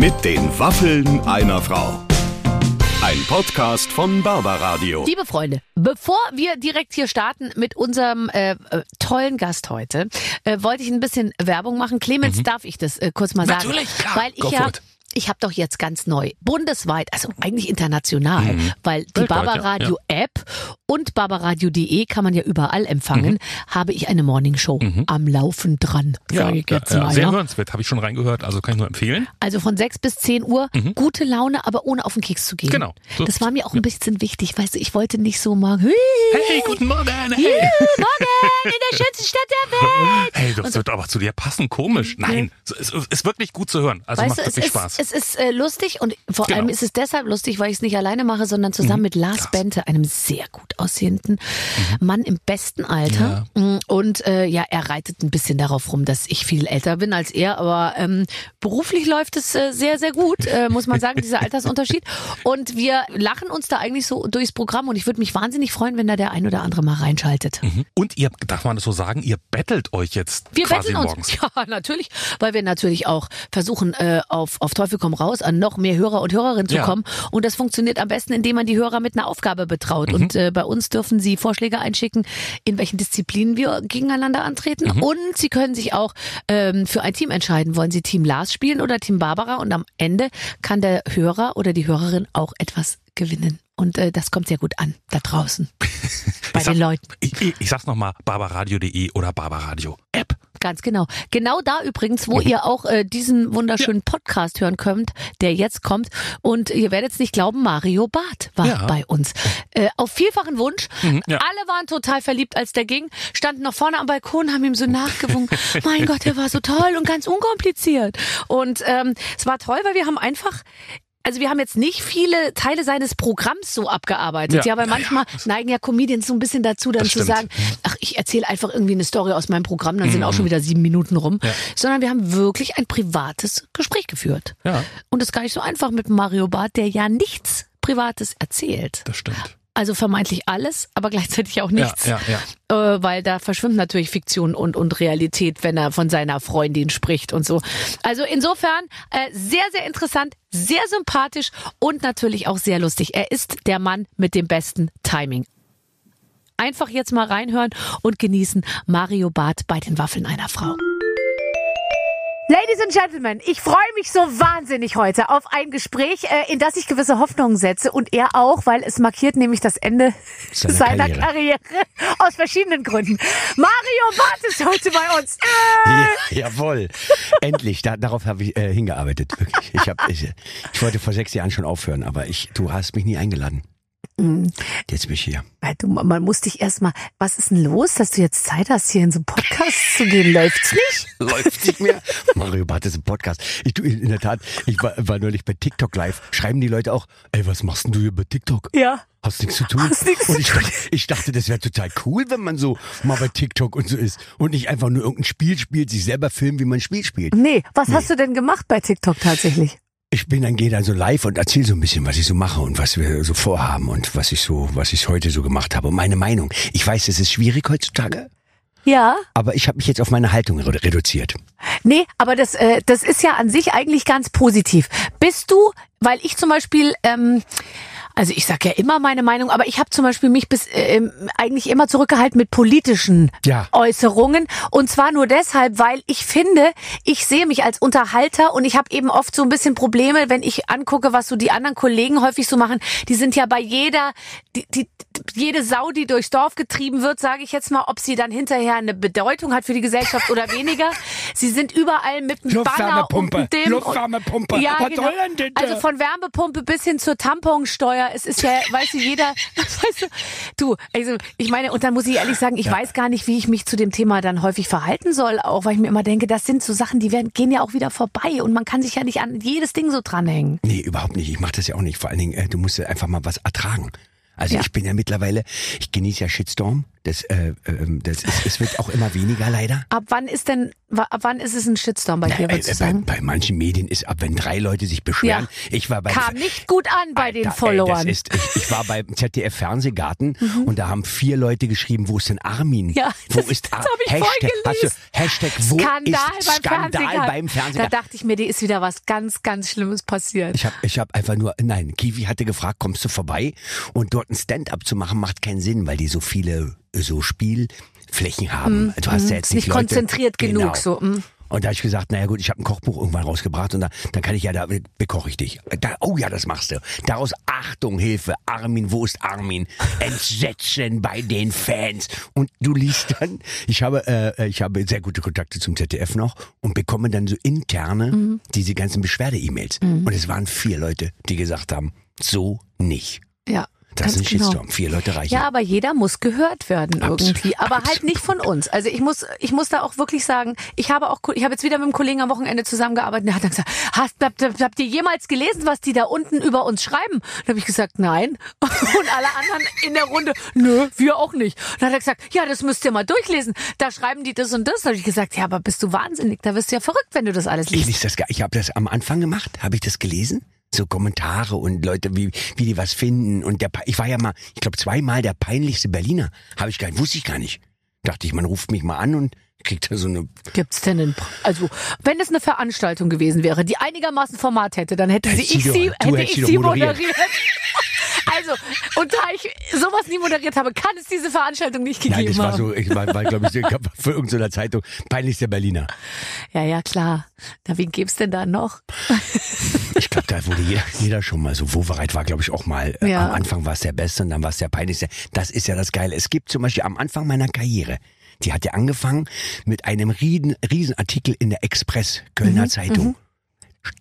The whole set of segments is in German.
Mit den Waffeln einer Frau. Ein Podcast von Barbaradio. Liebe Freunde, bevor wir direkt hier starten mit unserem äh, äh, tollen Gast heute, äh, wollte ich ein bisschen Werbung machen. Clemens, darf ich das äh, kurz mal sagen? Mhm. Natürlich, klar. Weil ich Go ja for it. Ich habe doch jetzt ganz neu, bundesweit, also eigentlich international, Mhm. weil die Barbaradio App und barbaradio.de kann man ja überall empfangen, habe ich eine Morningshow am Laufen dran, sage ich jetzt Mhm. ja, mal. sehr ja. hörenswert, habe ich schon reingehört, also kann ich nur empfehlen. Also von 6 bis 10 Uhr, gute Laune, aber ohne auf den Keks zu gehen. Mhm. Genau. So- Das war mir auch ein bisschen wichtig, weißt du, ich wollte nicht so mal, hey, Hey, guten Morgen. Juhu, Hey, morgen in der schönsten Stadt der Welt. hey das wird aber zu dir passen, komisch. Nein, es ist, wirklich gut zu hören, also Weißt macht du, wirklich Spaß. Es ist äh, lustig und vor Genau. allem ist es deshalb lustig, weil ich es nicht alleine mache, sondern zusammen mit Lars Krass. Bente, einem sehr gut aussehenden Mann im besten Alter. Mm, Und äh, ja, er reitet ein bisschen darauf rum, dass ich viel älter bin als er, aber ähm, beruflich läuft es äh, sehr, sehr gut, äh, muss man sagen, dieser Altersunterschied. Und wir lachen uns da eigentlich so durchs Programm und ich würde mich wahnsinnig freuen, wenn da der ein oder andere mal reinschaltet. Mhm. Und ihr, darf man das so sagen, ihr bettelt euch jetzt Wir quasi betteln uns. morgens. Ja, natürlich, weil wir natürlich auch versuchen, äh, auf, auf Teufel komm raus, an noch mehr Hörer und Hörerinnen zu Ja. kommen. Und das funktioniert am besten, indem man die Hörer mit einer Aufgabe betraut. Mhm. Und äh, bei uns dürfen sie Vorschläge einschicken, in welchen Disziplinen wir gegeneinander antreten. Mhm. Und sie können sich auch ähm, für ein Team entscheiden. Wollen sie Team Lars spielen oder Team Barbara? Und am Ende kann der Hörer oder die Hörerin auch etwas gewinnen. Und äh, das kommt sehr gut an, da draußen. bei Ich sag- den Leuten. Ich, ich, ich sag's nochmal, barbaradio.de oder Barbaradio App. Ganz genau. Genau da übrigens, wo ihr auch äh, diesen wunderschönen Podcast hören könnt, der jetzt kommt. Und ihr werdet es nicht glauben, Mario Barth war Ja. bei uns. Äh, auf vielfachen Wunsch. Mhm, ja. Alle waren total verliebt, als der ging, standen noch vorne am Balkon, haben ihm so nachgewunken. mein Gott, der war so toll und ganz unkompliziert. Und ähm, es war toll, weil wir haben einfach also wir haben jetzt nicht viele Teile seines Programms so abgearbeitet. Ja, Ja. weil Ja, manchmal neigen ja Comedians so ein bisschen dazu, dann Das zu stimmt. sagen, ach, ich erzähle einfach irgendwie eine Story aus meinem Programm, dann sind auch schon wieder sieben Minuten rum. Mhm. Ja. Sondern wir haben wirklich ein privates Gespräch geführt. Ja, Und das ist gar nicht so einfach mit Mario Barth, der ja nichts Privates erzählt. das stimmt. Also vermeintlich alles, aber gleichzeitig auch nichts. Ja, ja, ja. Äh, weil da verschwimmt natürlich Fiktion und, und Realität, wenn er von seiner Freundin spricht und so. Also insofern äh, sehr, sehr interessant, sehr sympathisch und natürlich auch sehr lustig. Er ist der Mann mit dem besten Timing. Einfach jetzt mal reinhören und genießen Mario Barth bei den Waffeln einer Frau. Ladies and Gentlemen, ich freue mich so wahnsinnig heute auf ein Gespräch, äh, in das ich gewisse Hoffnungen setze und er auch, weil es markiert nämlich das Ende Seiner seiner Karriere. Karriere. aus verschiedenen Gründen. Mario Barth ist heute bei uns. Äh, Ja, jawohl. Endlich, da, darauf habe ich äh, hingearbeitet. Wirklich. Ich, hab, ich, ich wollte vor sechs Jahren schon aufhören, aber ich, du hast mich nie eingeladen. Jetzt bin ich hier. Weil Du, man muss dich erstmal, was ist denn los, dass du jetzt Zeit hast, hier in so einen Podcast zu gehen? Läuft's nicht? Läuft nicht mehr. Mario Barth ist ein Podcast. Ich, du, in der Tat, ich war, war neulich bei TikTok live. Schreiben die Leute auch, ey, was machst denn du hier bei TikTok? Ja. Hast nichts zu tun. Hast nichts und zu ich, tun. dachte- ich dachte, das wäre total cool, wenn man so mal bei TikTok und so ist und nicht einfach nur irgendein Spiel spielt, sich selber filmt, wie man ein Spiel spielt. Nee, was hast du denn gemacht bei TikTok tatsächlich? Ich bin dann gehe dann so live und erzähle so ein bisschen, was ich so mache und was wir so vorhaben und was ich so, was ich heute so gemacht habe und meine Meinung. Ich weiß, es ist schwierig heutzutage, Ja. aber ich habe mich jetzt auf meine Haltung redu- reduziert. Nee, aber das, äh, das ist ja an sich eigentlich ganz positiv. Bist du, weil ich zum Beispiel, ähm, also ich sag ja immer meine Meinung, aber ich habe zum Beispiel mich bis ähm, eigentlich immer zurückgehalten mit politischen Ja. Äußerungen. Und zwar nur deshalb, weil ich finde, ich sehe mich als Unterhalter und ich habe eben oft so ein bisschen Probleme, wenn ich angucke, was so die anderen Kollegen häufig so machen. Die sind ja bei jeder, die, die, jede Sau, die durchs Dorf getrieben wird, sage ich jetzt mal, ob sie dann hinterher eine Bedeutung hat für die Gesellschaft oder weniger. Sie sind überall mit einem Banner und dem Luftwärmepumpe. Ja, Was genau. soll denn da? Also von Wärmepumpe bis hin zur Tamponsteuer. Es ist ja, weißt du, jeder, weißt du, du, also ich meine, und dann muss ich ehrlich sagen, ich weiß gar nicht, wie ich mich zu dem Thema dann häufig verhalten soll, auch weil ich mir immer denke, das sind so Sachen, die werden, gehen ja auch wieder vorbei und man kann sich ja nicht an jedes Ding so dranhängen. Nee, überhaupt nicht. Ich mache das ja auch nicht. Vor allen Dingen, äh, du musst ja einfach mal was ertragen. Also Ja. ich bin ja mittlerweile, ich genieße ja Shitstorm. Das, äh, ähm, das ist, es wird auch immer weniger leider. Ab wann ist denn, ab wann ist es ein Shitstorm bei dir, Äh, äh, bei, bei manchen Medien ist ab, wenn drei Leute sich beschweren. Ja. Ich war bei Kam nicht gut an bei den Alter, Followern. Ey, ist, ich, ich war beim ZDF Fernsehgarten und da haben vier Leute geschrieben, wo ist denn Armin? Mhm. Ja, wo das- ist ich Hashtag, hast du, Hashtag, wo Skandal ist beim Skandal Fernsehgarten. beim Da Fernsehgarten? dachte ich mir, dir ist wieder was ganz, ganz Schlimmes passiert. Ich habe ich hab einfach nur, nein, Kiwi hatte gefragt, kommst du vorbei? Und dort ein Stand-up zu machen, macht keinen Sinn, weil die so viele so Spielflächen haben. Du hast ja jetzt Ist nicht Leute, konzentriert genau. genug, so, mm. Und da habe ich gesagt, naja gut, ich habe ein Kochbuch irgendwann rausgebracht und da, dann kann ich ja, da bekoche ich dich. Da, oh ja, das machst du. Daraus Achtung, Hilfe, Armin, wo ist Armin? Entsetzen bei den Fans. Und du liest dann, ich habe, äh, ich habe sehr gute Kontakte zum ZDF noch und bekomme dann so interne Mhm. diese ganzen Beschwerde-E-Mails. Und es waren vier Leute, die gesagt haben, so nicht. Ja. Das ist ein genau. Shitstorm. Vier Leute reichen. Ja, aber jeder muss gehört werden Absolut, irgendwie, aber halt absolut. nicht von uns. Also ich muss, ich muss da auch wirklich sagen, ich habe auch, ich habe jetzt wieder mit einem Kollegen am Wochenende zusammengearbeitet. Der hat dann gesagt, hast, habt, habt, ihr jemals gelesen, was die da unten über uns schreiben? Dann habe ich gesagt, nein. Und alle anderen in der Runde, nö, wir auch nicht. Und dann hat er gesagt, ja, das müsst ihr mal durchlesen. Da schreiben die das und das. Da habe ich gesagt, ja, aber bist du wahnsinnig? Da wirst du ja verrückt, wenn du das alles Ich, liest. lese das, ich habe das am Anfang gemacht, habe ich das gelesen? So Kommentare und Leute, wie, wie die was finden. Und der, ich war ja mal, ich glaube zweimal der peinlichste Berliner. Habe ich gar wusste ich gar nicht. Dachte ich, man ruft mich mal an und kriegt da so eine. Gibt's denn einen, also, wenn es eine Veranstaltung gewesen wäre, die einigermaßen Format hätte, dann hätte sie ich sie, doch- du hätte ich sie sie moderiert. moderiert. Also, und da ich sowas nie moderiert habe, kann es diese Veranstaltung nicht gegeben Nein, das war haben. so, ich war, war glaube ich, für irgendeiner Zeitung peinlichster Berliner. Ja, ja, klar. Na, wen gibt's denn da noch? Ich glaube, da wurde jeder, jeder schon mal so Wovereit war, glaube ich, auch mal. äh, Ja. Am Anfang war es der Beste und dann war es der peinlichste. Das ist ja das Geile. Es gibt zum Beispiel am Anfang meiner Karriere, die hat ja angefangen mit einem riesen, Riesenartikel in der Express Kölner Mhm, Zeitung.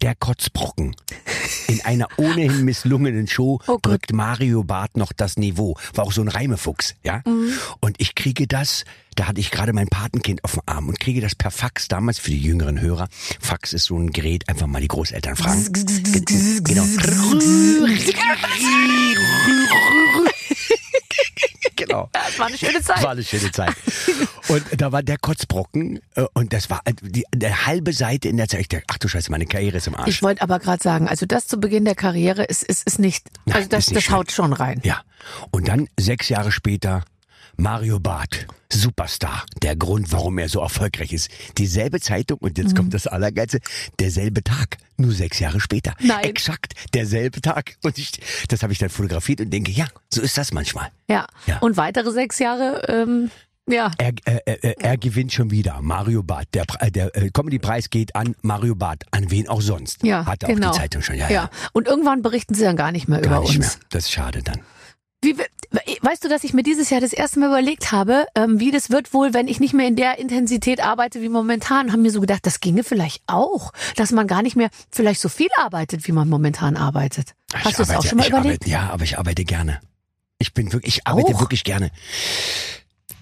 Der Kotzbrocken. In einer ohnehin misslungenen Show Oh drückt Mario Barth noch das Niveau. War auch so ein Reimefuchs, ja? Mhm. Und ich kriege das, da hatte ich gerade mein Patenkind auf dem Arm und kriege das per Fax damals für die jüngeren Hörer. Fax ist so ein Gerät, einfach mal die Großeltern fragen. Genau. genau. Das war eine schöne Zeit. War eine schöne Zeit. Und da war der Kotzbrocken äh, und das war äh, die, eine halbe Seite in der Zeit. Ich dachte, ach du Scheiße, meine Karriere ist im Arsch. Ich wollte aber gerade sagen, also das zu Beginn der Karriere ist, ist, ist nicht, Nein, also das, nicht das haut schon rein. Ja. Und dann sechs Jahre später Mario Barth, Superstar. Der Grund, warum er so erfolgreich ist. Dieselbe Zeitung und Mhm. jetzt kommt das Allergeilste. Derselbe Tag, nur sechs Jahre später. Nein. Exakt derselbe Tag. Und ich, das habe ich dann fotografiert und denke, ja, so ist das manchmal. Ja. Ja. Und weitere sechs Jahre, ähm, ja. Er, äh, äh, er gewinnt schon wieder. Mario Barth. Der, der äh, Comedy-Preis geht an Mario Barth. An wen auch sonst. Ja, Hatte genau. auch die Zeitung schon. Ja, Ja. ja. Und irgendwann berichten sie dann gar nicht mehr Gar über nicht uns. mehr. Das ist schade dann. Wie, we- weißt du, dass ich mir dieses Jahr das erste Mal überlegt habe, ähm, wie das wird wohl, wenn ich nicht mehr in der Intensität arbeite wie momentan? Haben mir so gedacht, das ginge vielleicht auch, dass man gar nicht mehr vielleicht so viel arbeitet, wie man momentan arbeitet. Ich Hast du das auch schon mal überlegt? Arbeite, ja, aber ich arbeite gerne. Ich bin wirklich, ich arbeite Auch? wirklich gerne.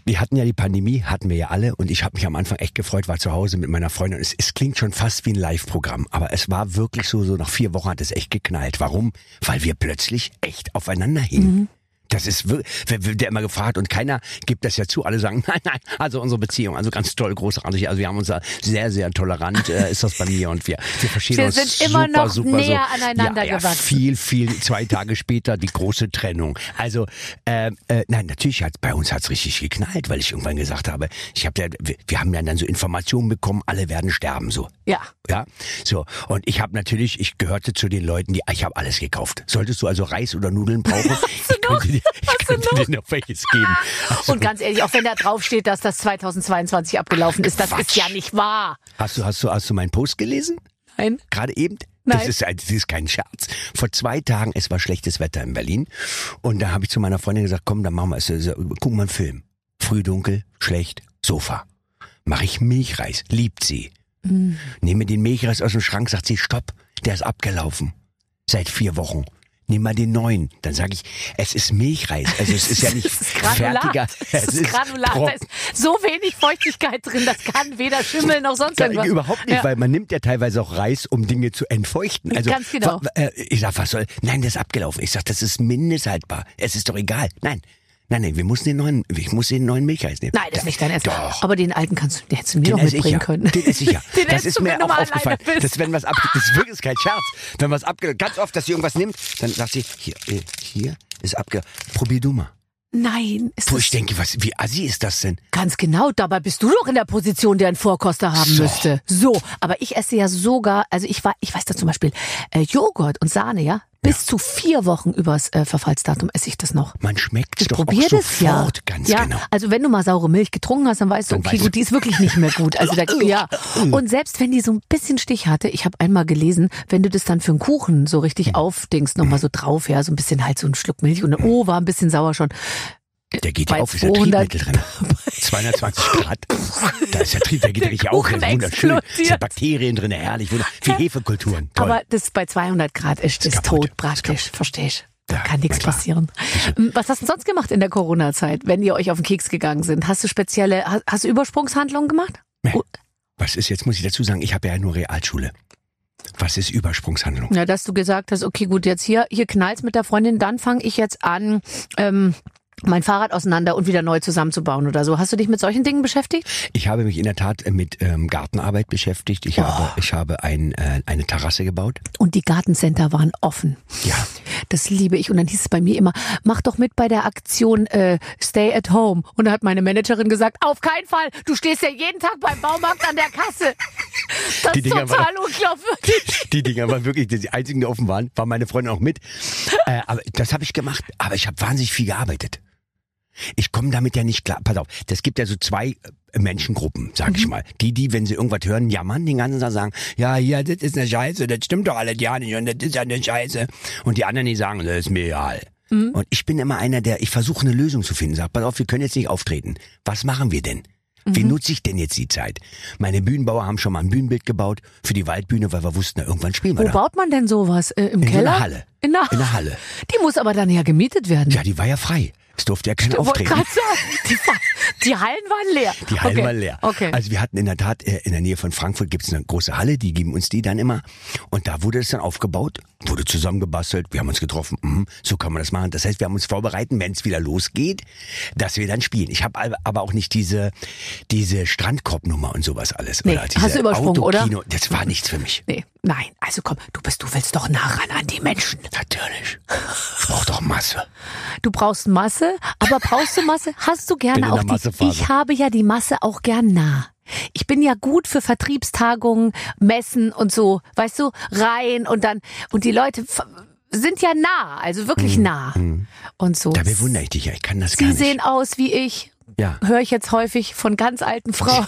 Wir hatten ja die Pandemie, hatten wir ja alle und ich habe mich am Anfang echt gefreut, war zu Hause mit meiner Freundin. Es, es klingt schon fast wie ein Live-Programm, aber es war wirklich so, so nach vier Wochen hat es echt geknallt. Warum? Weil wir plötzlich echt aufeinander hingen. Mhm. Das ist wer- der immer gefragt und keiner gibt das ja zu. Alle sagen, nein, nein, also unsere Beziehung, also ganz toll, großartig. Also wir haben uns da sehr, sehr tolerant, äh, ist das bei mir und wir, wir verstehen Wir uns sind immer super, noch super, näher so. aneinander ja, ja, gewachsen. Viel, viel, zwei Tage später die große Trennung. Also, äh, äh, nein, natürlich hat bei uns hat's richtig geknallt, weil ich irgendwann gesagt habe, ich habe ja, wir, wir haben ja dann so Informationen bekommen, alle werden sterben, so. Ja. Ja, so. Und ich habe natürlich, ich gehörte zu den Leuten, die, ich habe alles gekauft. Solltest du also Reis oder Nudeln brauchen, ich könnte dir, ich könnte dir noch welches geben. Also, Und ganz ehrlich, auch wenn da draufsteht, dass das 2022 abgelaufen ist, das Quatsch. ist ja nicht wahr. hast du, hast du, hast du meinen Post gelesen? Nein. Gerade eben? Nein. Das ist, das ist kein Scherz. Vor zwei Tagen, es war schlechtes Wetter in Berlin. Und da habe ich zu meiner Freundin gesagt, komm, dann machen wir es. äh, Guck mal einen Film. Früh dunkel, schlecht, Sofa. Mache ich Milchreis. Liebt sie. Nehme den Milchreis aus dem Schrank, sagt sie, stopp, der ist abgelaufen. Seit vier Wochen. Nimm mal den neuen. Dann sage ich, es ist Milchreis. Also es ist ja nicht Das ist Granulat. fertiger. Das ist Granulat. Da trocken. ist so wenig Feuchtigkeit drin, das kann weder schimmeln noch sonst Da, irgendwas. überhaupt nicht, Ja. weil man nimmt ja teilweise auch Reis, um Dinge zu entfeuchten. Also, Ganz genau. äh, ich sag, was soll? Nein, das ist abgelaufen. Ich sag, das ist mindesthaltbar. Es ist doch egal. Nein, nein, nein, wir müssen den neuen, ich muss den neuen Milchreis nehmen. Nein, das ist nicht dein Essen. Doch. Aber den alten kannst du, den hättest du mir Den doch mitbringen ja. können. Den esse ich ja. Den das ist mir auch aufgefallen. Das, wenn was ab, das ist wirklich kein Scherz. Wenn was abge, ganz oft, dass sie irgendwas nimmt, dann sagt sie, hier, äh, hier ist abge, probier du mal. Nein, ist Wo ich denke, was, wie assi ist das denn? Ganz genau, dabei bist du doch in der Position, der einen Vorkoster haben So. müsste. So, aber ich esse ja sogar, also ich war, ich weiß da zum Beispiel äh, Joghurt und Sahne, ja, bis zu vier Wochen übers äh, Verfallsdatum esse ich das noch. Man schmeckt Ich doch auch probiere das ja. sofort, ganz ja, genau. also wenn du mal saure Milch getrunken hast, dann weißt du, Dann okay, weißt du- gut, die ist wirklich nicht mehr gut. Also da, ja. Und selbst wenn die so ein bisschen Stich hatte, ich habe einmal gelesen, wenn du das dann für einen Kuchen so richtig aufdingst, nochmal so drauf, ja, so ein bisschen halt so ein Schluck Milch und oh, war ein bisschen sauer schon. Der geht ja auf, ist ja 200 Triebmittel drin. 220 Grad. Da ist der Trieb, der geht Der richtig auf. Das ist wunderschön. Explodiert. sind Bakterien drin, herrlich. wunder- Wie Hefekulturen. Toll. Aber das bei 200 Grad ist das tot praktisch, verstehe ich. Da Ja, kann nichts na passieren. Ähm, Was hast du sonst gemacht in der Corona-Zeit, wenn ihr euch auf den Keks gegangen sind? Hast du spezielle, hast, du Übersprungshandlungen gemacht? Nee. Was ist, jetzt muss ich dazu sagen, ich habe ja nur Realschule. Was ist Übersprungshandlung? Ja, dass du gesagt hast, okay, gut, jetzt hier, hier knallt's mit der Freundin, dann fange ich jetzt an, ähm, mein Fahrrad auseinander und wieder neu zusammenzubauen oder so. Hast du dich mit solchen Dingen beschäftigt? Ich habe mich in der Tat mit ähm, Gartenarbeit beschäftigt. Ich habe, ich habe ein, äh, eine Terrasse gebaut. Und die Gartencenter waren offen. Ja. Das liebe ich. Und dann hieß es bei mir immer, mach doch mit bei der Aktion äh, Stay at Home. Und da hat meine Managerin gesagt, auf keinen Fall, du stehst ja jeden Tag beim Baumarkt an der Kasse. Das Die ist Dinger total unglaubwürdig. Die Dinger waren wirklich die einzigen, die offen waren. War meine Freundin auch mit. Äh, aber das habe ich gemacht. Aber ich habe wahnsinnig viel gearbeitet. Ich komme damit ja nicht klar. Pass auf, das gibt ja so zwei äh, Menschengruppen, sag Mhm. ich mal. Die, die, wenn sie irgendwas hören, jammern den ganzen Tag sagen, ja, ja, das ist eine Scheiße, das stimmt doch alles ja nicht und das ist ja eine Scheiße. Und die anderen, die sagen, das ist mir egal. Mhm. Und ich bin immer einer, der, ich versuche eine Lösung zu finden. Sag, pass auf, wir können jetzt nicht auftreten. Was machen wir denn? Wie Mhm. nutze ich denn jetzt die Zeit? Meine Bühnenbauer haben schon mal ein Bühnenbild gebaut für die Waldbühne, weil wir wussten, na, irgendwann spielen wir Wo da. baut man denn sowas? Äh, Im In so Keller? einer Halle. In der, In der Halle. Die muss aber dann ja gemietet werden. Ja, die war ja frei. Es durfte ja Ich wollte auftreten. sagen, die, die Hallen waren leer. Die Hallen okay. waren leer. Okay. Also wir hatten in der Tat äh, in der Nähe von Frankfurt gibt's eine große Halle, die geben uns die dann immer. Und da wurde es dann aufgebaut, wurde zusammengebastelt, wir haben uns getroffen, mhm, so kann man das machen. Das heißt, wir haben uns vorbereiten, wenn es wieder losgeht, dass wir dann spielen. Ich habe aber auch nicht diese diese Strandkorbnummer und sowas alles. Nee, oder diese hast du übersprungen, oder? Das war nichts für mich. nee, nein. Also komm, du bist, du willst doch nah ran an die Menschen. Natürlich. Ich brauch doch Masse. Du brauchst Masse, aber brauchst du Masse? Hast du gerne auch die? Ich habe ja die Masse auch gern nah. Ich bin ja gut für Vertriebstagungen, Messen und so, weißt du, rein und dann und die Leute sind ja nah, also wirklich nah und so. Da bewundere ich dich ja. Ich kann das gar Sie nicht. sehen aus wie ich. Ja. Höre ich jetzt häufig von ganz alten Frauen.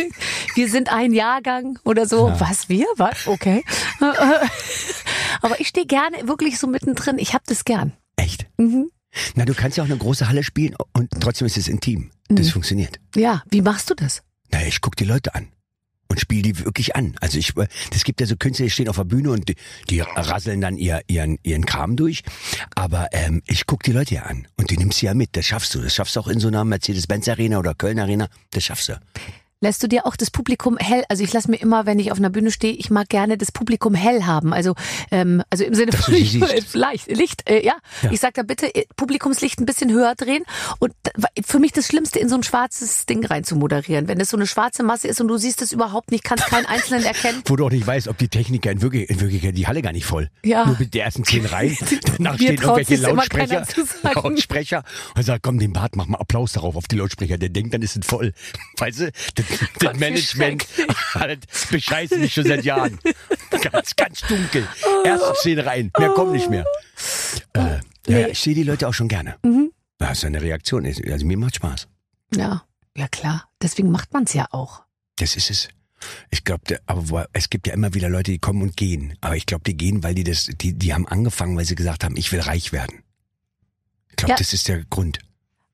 wir sind ein Jahrgang oder so. Was wir? Was? Okay. Aber ich stehe gerne wirklich so mittendrin. Ich habe das gern. Echt? Mhm. Na, du kannst ja auch eine große Halle spielen und trotzdem ist es intim. Mhm. Das funktioniert. Ja, wie machst du das? Na, ich guck die Leute an und spiele die wirklich an. Also ich, das gibt ja so Künstler, die stehen auf der Bühne und die, die rasseln dann ihr, ihren, ihren Kram durch. Aber ähm, ich guck die Leute ja an und du nimmst sie ja mit. Das schaffst du. Das schaffst du auch in so einer Mercedes-Benz Arena oder Köln Arena. Das schaffst du. Lässt du dir auch das Publikum hell? Also ich lasse mir immer, wenn ich auf einer Bühne stehe, ich mag gerne das Publikum hell haben. Also ähm, also im Sinne von sie siehst. Licht, Licht äh, ja. Ja. Ich sag da bitte äh, Publikumslicht ein bisschen höher drehen und für mich das Schlimmste in so ein schwarzes Ding rein zu moderieren. Wenn es so eine schwarze Masse ist und du siehst es überhaupt nicht, kannst keinen Einzelnen erkennen. Wo du auch nicht weißt, ob die Techniker in Wirklichkeit, in Wirklichkeit die Halle gar nicht voll. Ja. Nur mit der ersten zehn Reihen. Danach stehen irgendwelche Lautsprecher. Lautsprecher. Und sagt, komm, den Bart, mach mal Applaus darauf auf die Lautsprecher. Der denkt, dann ist es voll. Weißt du? Das, das Management halt, bescheißen mich schon seit Jahren. Ganz, ganz dunkel. Erste zehn Reihen. Mehr kommt nicht mehr. Äh, ja, Nee. ich sehe die Leute auch schon gerne. Mhm. Das ist eine Reaktion. Also mir macht Spaß. Ja, ja klar. Deswegen macht man's ja auch. Das ist es. Ich glaube, aber es gibt ja immer wieder Leute, die kommen und gehen. Aber ich glaube, die gehen, weil die das, die, die haben angefangen, weil sie gesagt haben, ich will reich werden. Ich glaube, Ja. das ist der Grund.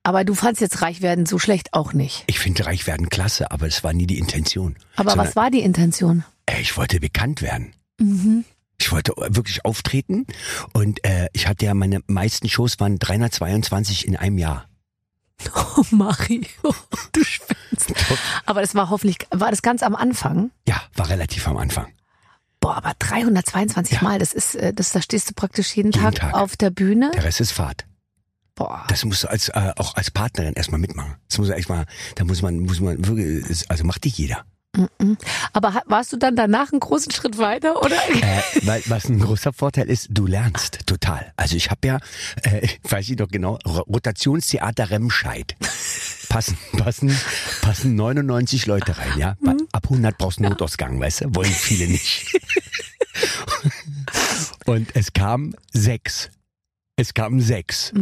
Aber du fandst jetzt reich werden so schlecht auch nicht. Ich finde reich werden klasse, aber es war nie die Intention. Aber Sondern, was war die Intention? Ey, ich wollte bekannt werden. Mhm. Ich wollte wirklich auftreten und äh, ich hatte ja meine meisten Shows waren 322 in einem Jahr. Oh, Mario, du spinnst. Aber das war hoffentlich, war das ganz am Anfang? Ja, war relativ am Anfang. Boah, aber 322 Ja. Mal, das ist, äh, das, da stehst du praktisch jeden, Jeden Tag, Tag. auf der Bühne. Der Rest ist Fahrt. Boah. Das musst du als äh, auch als Partnerin erstmal mitmachen. Das muss erstmal, da muss man muss man wirklich also macht nicht jeder. Aber warst du dann danach einen großen Schritt weiter, oder? Äh, weil was ein großer Vorteil ist, du lernst total. Also ich habe ja, äh, weiß ich doch genau, Ro- Rotationstheater Remscheid. Passen, passen, passen 99 Leute rein, ja. Bei- Ab 100 brauchst du einen Notausgang, weißt du? Wollen viele nicht. Und es kamen sechs. Es kamen sechs.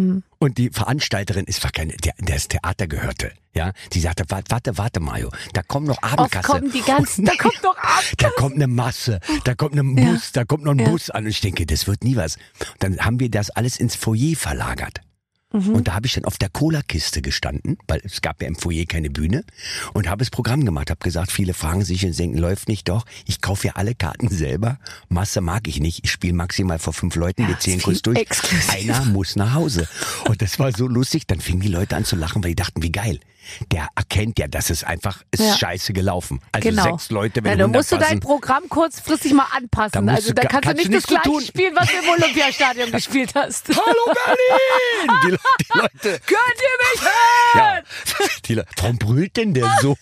Und die Veranstalterin ist keine, der, der das Theater gehörte, ja. Die sagte, warte, warte, warte, Mario, da kommen noch Oft Abendkasse. kommen die ganzen, da kommt doch ab. Da kommt eine Masse, da kommt ein Ja. Bus, da kommt noch ein Ja. Bus an. Und ich denke, das wird nie was. Dann haben wir das alles ins Foyer verlagert. Mhm. Und da habe ich dann auf der Cola-Kiste gestanden, weil es gab ja im Foyer keine Bühne und habe das Programm gemacht. Habe gesagt, viele fragen sich und denken, läuft nicht doch. Ich kaufe ja alle Karten selber. Masse mag ich nicht. Ich spiele maximal vor fünf Leuten. Wir zählen kurz durch. exklusiver. Einer muss nach Hause. Und das war so lustig. Dann fingen die Leute an zu lachen, weil die dachten, wie geil. Der erkennt ja, dass es einfach ist Ja. scheiße gelaufen. Also genau. sechs Leute, wenn ja, dann 100 musst du dein. Programm kurzfristig mal anpassen. Da also da kannst, kannst du nicht das gleiche tun. spielen, was du im Olympiastadion gespielt hast. Hallo Berlin! Die, Le- die Leute. Könnt ihr mich Ja, hören? die Le Warum brüllt denn der so?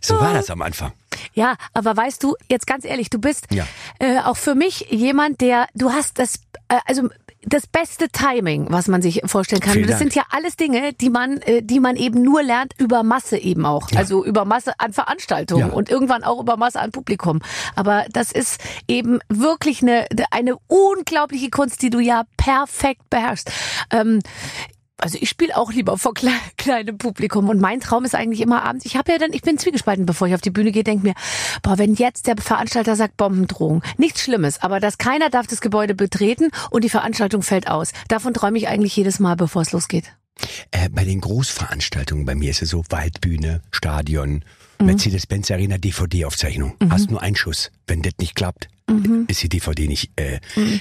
so war das am Anfang. Ja, aber weißt du, jetzt ganz ehrlich, du bist Ja. äh, auch für mich jemand, der, du hast das, äh, also das beste Timing, was man sich vorstellen kann. Vielen das Dank. sind ja alles Dinge, die man, äh, die man eben nur lernt über Masse eben auch. Also über Masse an Veranstaltungen Ja. und irgendwann auch über Masse an Publikum. Aber das ist eben wirklich eine, eine unglaubliche Kunst, die du ja perfekt beherrschst. Ähm, also ich spiele auch lieber vor kle kleinem Publikum und mein Traum ist eigentlich immer abends. Ich habe ja dann, ich bin zwiegespalten, bevor ich auf die Bühne gehe, denk mir, boah, wenn jetzt der Veranstalter sagt Bombendrohung, nichts Schlimmes, aber dass keiner darf das Gebäude betreten und die Veranstaltung fällt aus. Davon träume ich eigentlich jedes Mal, bevor es losgeht. Äh, bei den Großveranstaltungen, bei mir ist es so Waldbühne, Stadion, Mhm. Mercedes-Benz Arena, DVD-Aufzeichnung. Hast nur einen Schuss. Wenn das nicht klappt, Mhm. ist die DVD nicht. Äh,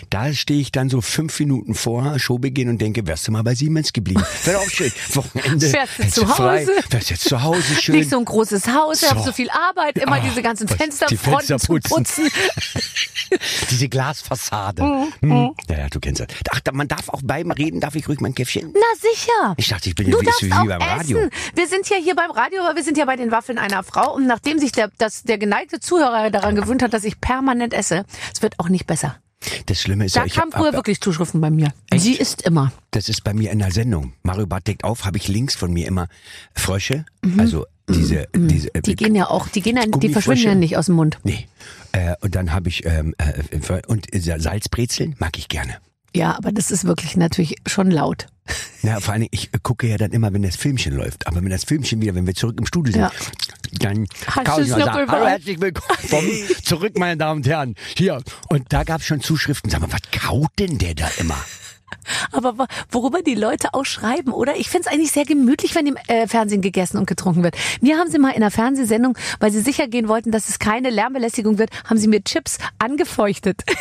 Da stehe ich dann so fünf Minuten vor Showbeginn und denke, wärst du mal bei Siemens geblieben. Wäre auch schön. Wochenende. Fährst du zu frei, Hause? Wärst jetzt zu Hause schön. Nicht so ein großes Haus, ich habe So. so viel Arbeit, immer Ah, diese ganzen Fensterfronten Fenster zu putzen. Diese Glasfassade. Mhm. Hm. Ja, ja, du kennst das. Ach, man darf auch beim Reden, darf ich ruhig mein Käffchen? Na sicher. Ich dachte, ich bin ja wie, wie beim Radio. essen. Wir sind ja hier beim Radio, aber wir sind ja bei den Waffeln einer Frau. Und nachdem sich der, das, der geneigte Zuhörer daran gewöhnt hat, dass ich permanent esse, es wird auch nicht besser. Das Schlimme ist Da ja, ich kamen früher wirklich Zuschriften bei mir. Sie isst immer. das ist bei mir in der Sendung. Mario Barth deckt auf, habe ich links von mir immer Frösche, also diese, diese, äh, Mhm. Die gehen ja auch, die gehen ja, die verschwinden ja nicht aus dem Mund. Nee. Äh, und dann habe ich ähm, äh, und Salzbrezeln mag ich gerne. Ja, aber das ist wirklich natürlich schon laut. Na, vor allen Dingen, ich gucke ja dann immer, wenn das Filmchen läuft. Aber wenn das Filmchen wieder, wenn wir zurück im Studio sind, Ja. dann kann ich mal sagen, hallo, herzlich willkommen zurück, meine Damen und Herren. Hier. Und da gab es schon Zuschriften. Sag mal, was kaut denn der da immer? Aber worüber die Leute auch schreiben, oder? Ich find's eigentlich sehr gemütlich, wenn im äh, Fernsehen gegessen und getrunken wird. Mir haben sie mal in einer Fernsehsendung, weil sie sicher gehen wollten, dass es keine Lärmbelästigung wird, haben sie mir Chips angefeuchtet.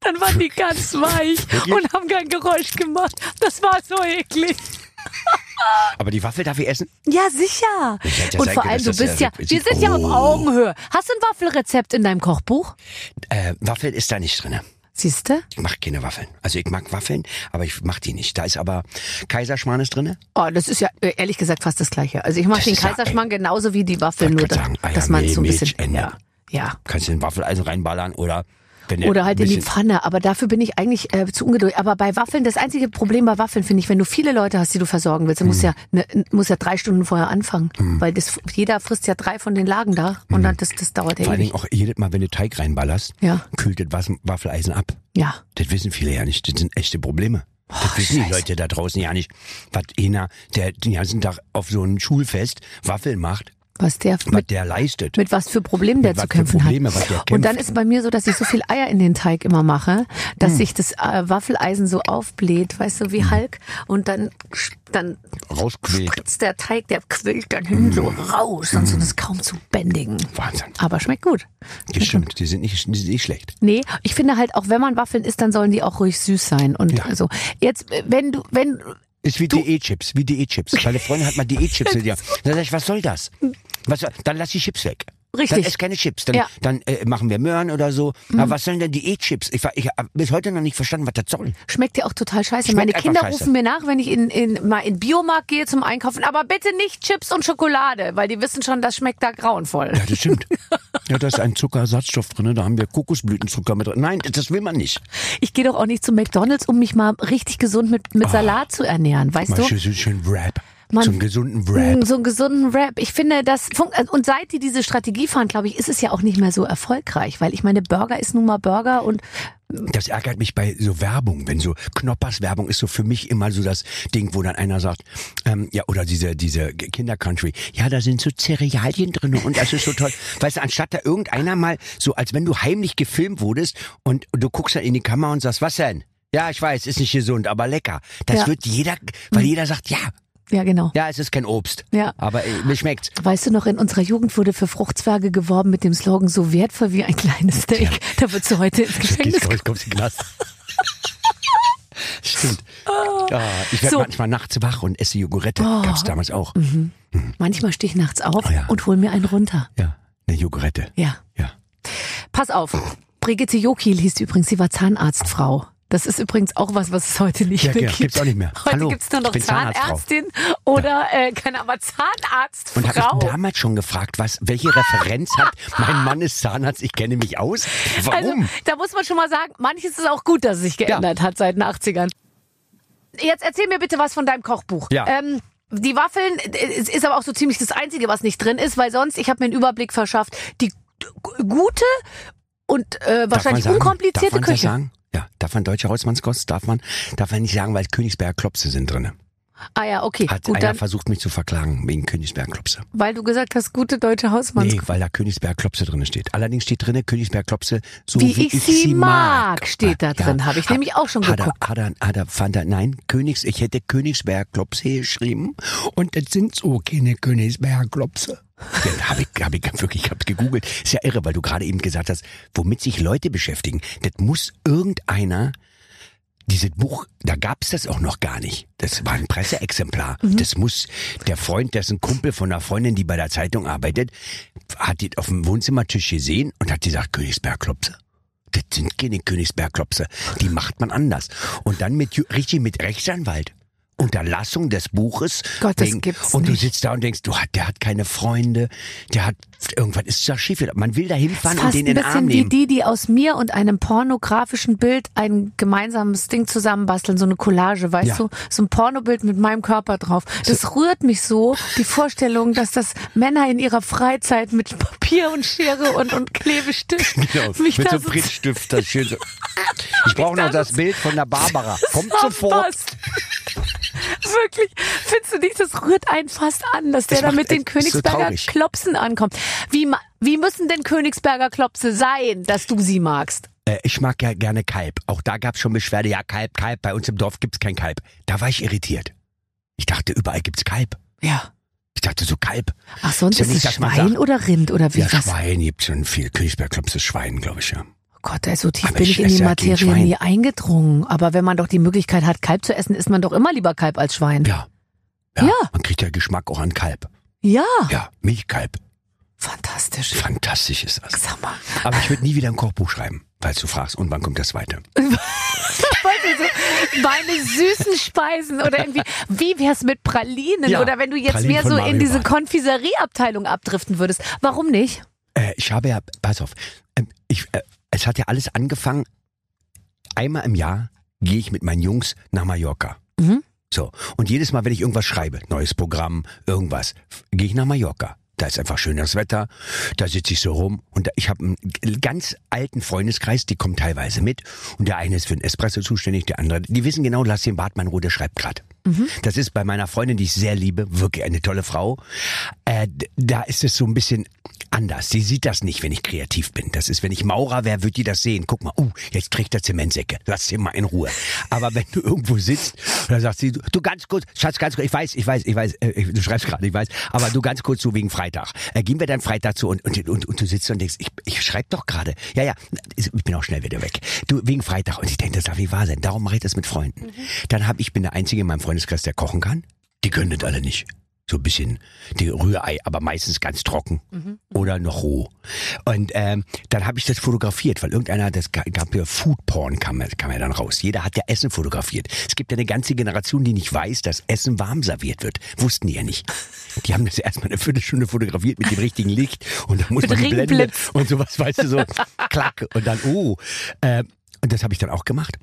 Dann waren die ganz weich und haben kein Geräusch gemacht. Das war so eklig. Aber die Waffel darf ich essen? Ja, sicher. ja Und vor allem, du dass bist ja- wir sind ja auf Oh. Augenhöhe. Hast du ein Waffelrezept in deinem Kochbuch? Äh, Waffel ist da nicht drinne. Siehste? Ich mache keine Waffeln. Also ich mag Waffeln, aber ich mache die nicht. Da ist aber Kaiserschmarrn ist drinne. Oh, das ist ja äh, ehrlich gesagt fast das Gleiche. Also ich mache den ist ja, Kaiserschmarrn genauso wie die Waffeln, nur sagen, dass Eier, man so ein bisschen, ja, ja. Kannst du in Waffeleisen reinballern oder der Oder halt in die Pfanne. Aber dafür bin ich eigentlich äh, zu ungeduldig. Aber bei Waffeln, das einzige Problem bei Waffeln finde ich, wenn du viele Leute hast, die du versorgen willst, dann musst du Hm. ja, ne, musst ja drei Stunden vorher anfangen. Weil das, jeder frisst ja drei von den Lagen da. Und dann, das, das dauert ja. Vor allen ewig. Dingen auch jedes Mal, wenn du Teig reinballerst, Ja. kühlt das Waffeleisen ab. Ja. Das wissen viele ja nicht. Das sind echte Probleme. Das wissen die Scheiße. Leute da draußen ja nicht. Was einer, der den ganzen Tag auf so ein Schulfest Waffeln macht, Was der was mit, der leistet. mit was für Problemen der zu kämpfen Probleme, hat. der Und dann ist bei mir so, dass ich so viel Eier in den Teig immer mache, dass Hm. sich das äh, Waffeleisen so aufbläht, weißt du, wie Hulk. Und dann, dann spritzt der Teig, der quillt dann hin so raus. Und so das ist kaum zu bändigen. Wahnsinn. Aber schmeckt gut. Das stimmt, die sind nicht, die sind nicht schlecht. Nee, ich finde halt, auch wenn man Waffeln isst, dann sollen die auch ruhig süß sein. Und Ja. also, jetzt, äh, wenn du, wenn, Ist wie Diätchips, wie Diätchips. Meine Freundin hat mal Diätchips mit dir. Dann sag ich, was soll das? Was, dann lass die Chips weg. Richtig. Dann ess keine Chips. Dann, Ja. Mhm. dann äh, machen wir Möhren oder so. Aber was sollen denn Diätchips? Ich, war- ich habe bis heute noch nicht verstanden, was das soll. schmeckt dir auch total scheiße. Schmeckt Meine Kinder scheiße. rufen mir nach, wenn ich in, in, mal in Biomarkt gehe zum Einkaufen, aber bitte nicht Chips und Schokolade, weil die wissen schon, das schmeckt da grauenvoll. Ja, das stimmt. ja, da ist ein Zuckerersatzstoff drin. Da haben wir Kokosblütenzucker mit drin. Nein, das will man nicht. Ich gehe doch auch nicht zu McDonalds, um mich mal richtig gesund mit, mit Salat zu ernähren, weißt Mal du? schön, schön Wrap. Man- so einen gesunden Mm, Wrap. So einen gesunden Rap. Ich finde, das fun- und seit die diese Strategie fahren, glaube ich, ist es ja auch nicht mehr so erfolgreich, weil ich meine, Burger ist nun mal Burger und Das ärgert mich bei so Werbung, wenn so Knoppers Werbung ist so für mich immer so das Ding, wo dann einer sagt, ähm, ja, oder diese, diese Kinder-Country, ja, da sind so Cerealien drin und das ist so toll. Weißt du, anstatt da irgendeiner mal so, als wenn du heimlich gefilmt wurdest und, und du guckst dann in die Kamera und sagst, was denn? Ja, ich weiß, ist nicht gesund, aber lecker. Das Ja. wird jeder, weil jeder sagt, ja, ja genau. ja, es ist kein Obst. Ja. Aber äh, mir schmeckt's. Weißt du noch, in unserer Jugend wurde für Fruchtzwerge geworben mit dem Slogan so wertvoll wie ein kleines Steak. Da wird sie heute ins Gefängnis. Jetzt kommst du in den Knast. Stimmt. Ja, ich werde So. manchmal nachts wach und esse Jogurette. Gab's damals auch. Manchmal stehe ich nachts auf Oh ja. und hol mir einen runter. Ja, eine Jogurette. Ja. Ja. Pass auf. Brigitte Jokil hieß sie übrigens, sie war Zahnarztfrau. Das ist übrigens auch was, was es heute nicht Ja, mehr ja, gibt. gibt's auch nicht mehr. Heute Hallo, gibt's nur noch. Zahnärztin oder, äh, keine Ahnung, Und habe ich damals schon gefragt, was, welche Referenz hat mein Mann ist Zahnarzt, ich kenne mich aus? Warum? Also, da muss man schon mal sagen, manches ist auch gut, dass es sich geändert hat seit den 80ern. Jetzt erzähl mir bitte was von deinem Kochbuch. Ja. Ähm, die Waffeln, äh, ist aber auch so ziemlich das Einzige, was nicht drin ist, weil sonst, ich habe mir einen Überblick verschafft, die gute und äh, wahrscheinlich sagen, unkomplizierte Küche. Ja, darf man deutsche Hausmannskost, darf man, darf man nicht sagen, weil Königsberger Klopse sind drinne. Ah ja, okay, Hat gut, einer versucht, mich zu verklagen wegen Königsberger Klopse. weil du gesagt hast, gute deutsche Hausmanns. Nee, weil da Königsberger Klopse drinne steht. Allerdings steht drinne Königsberger Klopse, so Wie wie, ich sie mag, steht da drin. Habe ich Hat- nämlich auch schon hat geguckt. Er, hat er, hat er, fand er, nein, Königs, ich hätte Königsberger Klopse geschrieben und das sind so keine Königsberger Klopse. Ja, habe ich, hab ich wirklich ich hab's gegoogelt. Ist ja irre, weil du gerade eben gesagt hast, womit sich Leute beschäftigen. Das muss irgendeiner dieses Buch, da gab's das auch noch gar nicht. Das war ein Presseexemplar. Mhm. Das muss der Freund, dessen Kumpel von einer Freundin, die bei der Zeitung arbeitet, hat die auf dem Wohnzimmertisch gesehen und hat gesagt, Königsberg-Klopse. Das sind keine Königsberg-Klopse. Die macht man anders. Und dann mit, richtig mit Rechtsanwalt. Unterlassung des Buches. Gott, das gibt's und du nicht. sitzt da und denkst, du, hat- der hat keine Freunde, der hat, irgendwas ist da schief. Man will da hinfahren und den ein in den Arm bisschen wie nehmen. die, die aus mir und einem pornografischen Bild ein gemeinsames Ding zusammenbasteln, so eine Collage, weißt Ja. du? So ein Pornobild mit meinem Körper drauf. Das rührt mich so, die Vorstellung, dass das Männer in ihrer Freizeit mit Papier und Schere und, und Klebestift Genau, mich mit da so Prittstift. Das schön so. Ich brauche noch das Bild von der Barbara. Kommt sofort. Wirklich, findest du nicht, das rührt einen fast an, dass der Das da mit den ist so Königsberger traurig. Klopsen ankommt. Wie, wie müssen denn Königsberger Klopse sein, dass du sie magst? Äh, ich mag ja gerne Kalb. Auch da gab's schon Beschwerde. Ja, Kalb, Kalb. Bei uns im Dorf gibt's kein Kalb. Da war ich irritiert. Ich dachte, überall gibt's Kalb. Ja. Ich dachte so Kalb. Ach, sonst Ist ja ist, nicht, es dass man Schwein sagt- oder Rind oder wie Ja, was? Schwein gibt schon viel. Königsberg Klops ist Schwein, glaube ich, ja. Gott, ey, so tief Aber bin ich in die Materie nie eingedrungen. Aber wenn man doch die Möglichkeit hat, Kalb zu essen, isst man doch immer lieber Kalb als Schwein. Ja. Ja. Ja. Man kriegt ja Geschmack auch an Kalb. Ja. Ja, Milchkalb. Fantastisch. Fantastisch ist das. Sag mal. Aber ich würde nie wieder ein Kochbuch schreiben, falls du fragst, und wann kommt das so meine süßen Speisen oder irgendwie, wie wär's mit Pralinen? Ja, oder wenn du jetzt Pralinen mehr so in diese. Konfiserieabteilung abdriften würdest. Warum nicht? Äh, ich habe ja, pass auf, ähm, ich, äh, es hat ja alles angefangen, einmal im Jahr gehe ich mit meinen Jungs nach Mallorca. Mhm. So, und jedes Mal, wenn ich irgendwas schreibe, neues Programm, irgendwas, gehe ich nach Mallorca. Da ist einfach schöneres Wetter, da sitze ich so rum und da- ich habe einen ganz alten Freundeskreis, die kommen teilweise mit und der eine ist für den Espresso zuständig, der andere, die wissen genau, lass den Bartmann Ruhe, der schreibt grad. Das ist bei meiner Freundin, die ich sehr liebe, wirklich eine tolle Frau. Äh, da ist es so ein bisschen anders. Sie sieht das nicht, wenn ich kreativ bin. Das ist, wenn ich Maurer wäre, würde die das sehen. Guck mal, uh, jetzt kriegt er Zementsäcke. Lass den mal in Ruhe. Aber wenn du irgendwo sitzt, dann sagt sie, du, ganz kurz, Schatz, ganz kurz, ich weiß, ich weiß, ich weiß, äh, du schreibst gerade, ich weiß, aber du ganz kurz so wegen Freitag. Äh, gehen wir dann Freitag zu und, und, und, und du sitzt und denkst, ich, ich schreibe doch gerade. Ja, ja, ich bin auch schnell wieder weg. Du, wegen Freitag. Und ich denke, das darf nicht wahr sein. Darum mache ich das mit Freunden. Dann habe ich bin der Einzige in meinem Freundeskreis, der kochen kann. Die können das alle nicht. So ein bisschen die Rührei, aber meistens ganz trocken oder noch roh. Und ähm, dann habe ich das fotografiert, weil irgendeiner, das ga- gab ja Foodporn, kam, ja- kam ja dann raus. Jeder hat ja Essen fotografiert. Es gibt ja eine ganze Generation, die nicht weiß, dass Essen warm serviert wird. Wussten die ja nicht. Die haben das erstmal eine Viertelstunde fotografiert mit dem richtigen Licht und dann muss Mit man die Blende und sowas, weißt du, so klack und dann, oh. Äh, und das habe ich dann auch gemacht.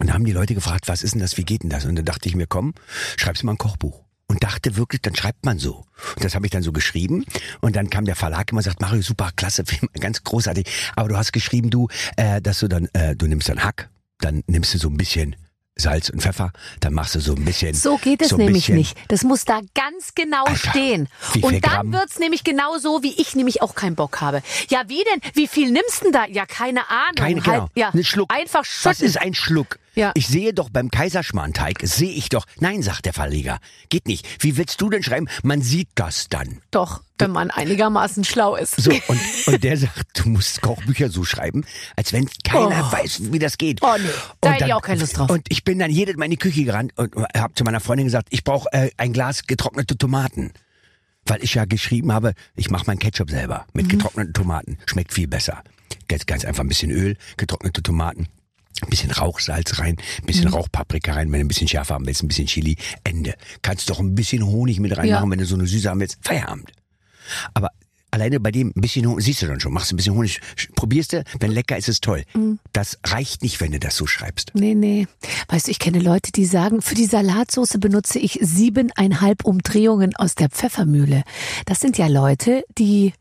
Und da haben die Leute gefragt, was ist denn das, wie geht denn das? Und dann dachte ich mir, komm, schreib's mal ein Kochbuch. Und dachte wirklich, dann schreibt man so. Und das habe ich dann so geschrieben. Und dann kam der Verlag immer und sagt, Mario, super, klasse, Film, ganz großartig. Aber du hast geschrieben, du, äh, dass du dann, äh, du nimmst dann Hack, dann nimmst du so ein bisschen Salz und Pfeffer, dann machst du so ein bisschen. So geht es so nämlich nicht. Das muss da ganz genau Alter, stehen. Und dann wird's nämlich genau so, wie ich nämlich auch keinen Bock habe. Ja, wie denn? Wie viel nimmst denn da? Ja, keine Ahnung. Keine, halt, genau. ja, Ein Schluck. Einfach schütten. Was ist ein Schluck? Ja. Ich sehe doch beim Kaiserschmarrnteig, sehe ich doch. Nein, sagt der Verleger. Geht nicht. Wie willst du denn schreiben? Man sieht das dann. Doch, wenn man einigermaßen schlau ist. So, und, und der sagt, du musst Kochbücher so schreiben, als wenn keiner Oh. weiß, wie das geht. Oh, nee. Da hätte ich auch keine Lust drauf. Und ich bin dann jedes Mal in die Küche gerannt und habe zu meiner Freundin gesagt, ich brauche äh, ein Glas getrocknete Tomaten. Weil ich ja geschrieben habe, ich mache meinen Ketchup selber Mhm. mit getrockneten Tomaten. Schmeckt viel besser. Ganz, ganz einfach ein bisschen Öl, getrocknete Tomaten. Ein bisschen Rauchsalz rein, ein bisschen Mhm. Rauchpaprika rein, wenn du ein bisschen schärfer haben willst, ein bisschen Chili, Ende. Kannst doch ein bisschen Honig mit reinmachen, Ja. wenn du so eine Süße haben willst. Feierabend. Aber alleine bei dem ein bisschen Honig, siehst du dann schon, machst ein bisschen Honig, probierst du, wenn lecker ist es toll. Mhm. Das reicht nicht, wenn du das so schreibst. Nee, nee. Weißt du, ich kenne Leute, die sagen, für die Salatsauce benutze ich siebeneinhalb Umdrehungen aus der Pfeffermühle. Das sind ja Leute, die,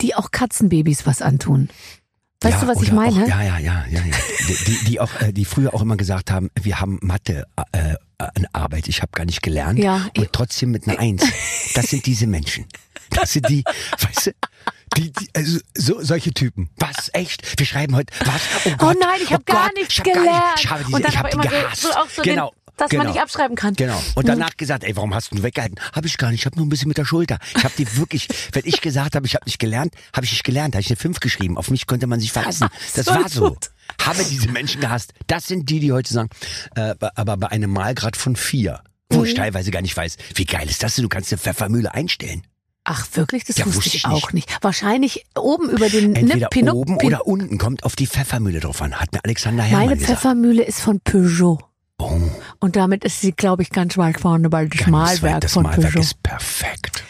die auch Katzenbabys was antun. Weißt. Ja, du, was ich meine? Auch, ja, ja, ja, ja, ja. Die, die, auch, äh, die früher auch immer gesagt haben, wir haben Mathe äh, an Arbeit, ich habe gar nicht gelernt Ja, und trotzdem mit einer Eins. Das sind diese Menschen. Das sind die, weißt du, die, die also so, solche Typen. Was echt? Wir schreiben heute was? Oh, Oh Gott, nein, ich habe oh gar nichts ich hab gar gelernt. Nicht, ich habe diese, und dann ich hab aber die immer gehasst. so auch so, genau. Dass genau. man nicht abschreiben kann. Genau. Und danach gesagt, ey, warum hast du ihn weggehalten? Habe ich gar nicht. Ich habe nur ein bisschen mit der Schulter. Ich habe die wirklich, wenn ich gesagt habe, ich habe nicht gelernt, habe ich nicht gelernt. Habe ich eine 5 geschrieben. Auf mich konnte man sich verlassen. Das Voll war so. gut. Habe diese Menschen gehasst. Das sind die, die heute sagen, äh, aber bei einem Malgrad von vier, wo Mhm. ich teilweise gar nicht weiß, wie geil ist das denn? Du kannst eine Pfeffermühle einstellen. Ach, wirklich? Das Ja, wusste wusste ich auch nicht. Wahrscheinlich oben über den Entweder Pinup, oben Pin- oder unten. Kommt auf die Pfeffermühle drauf an. Hat mir Alexander Herrmann Meine gesagt. Pfeffermühle ist von Peugeot. Oh, Und damit ist sie, glaube ich, ganz weit vorne bei weit. Malwerk das von Malwerk Peugeot. ist perfekt.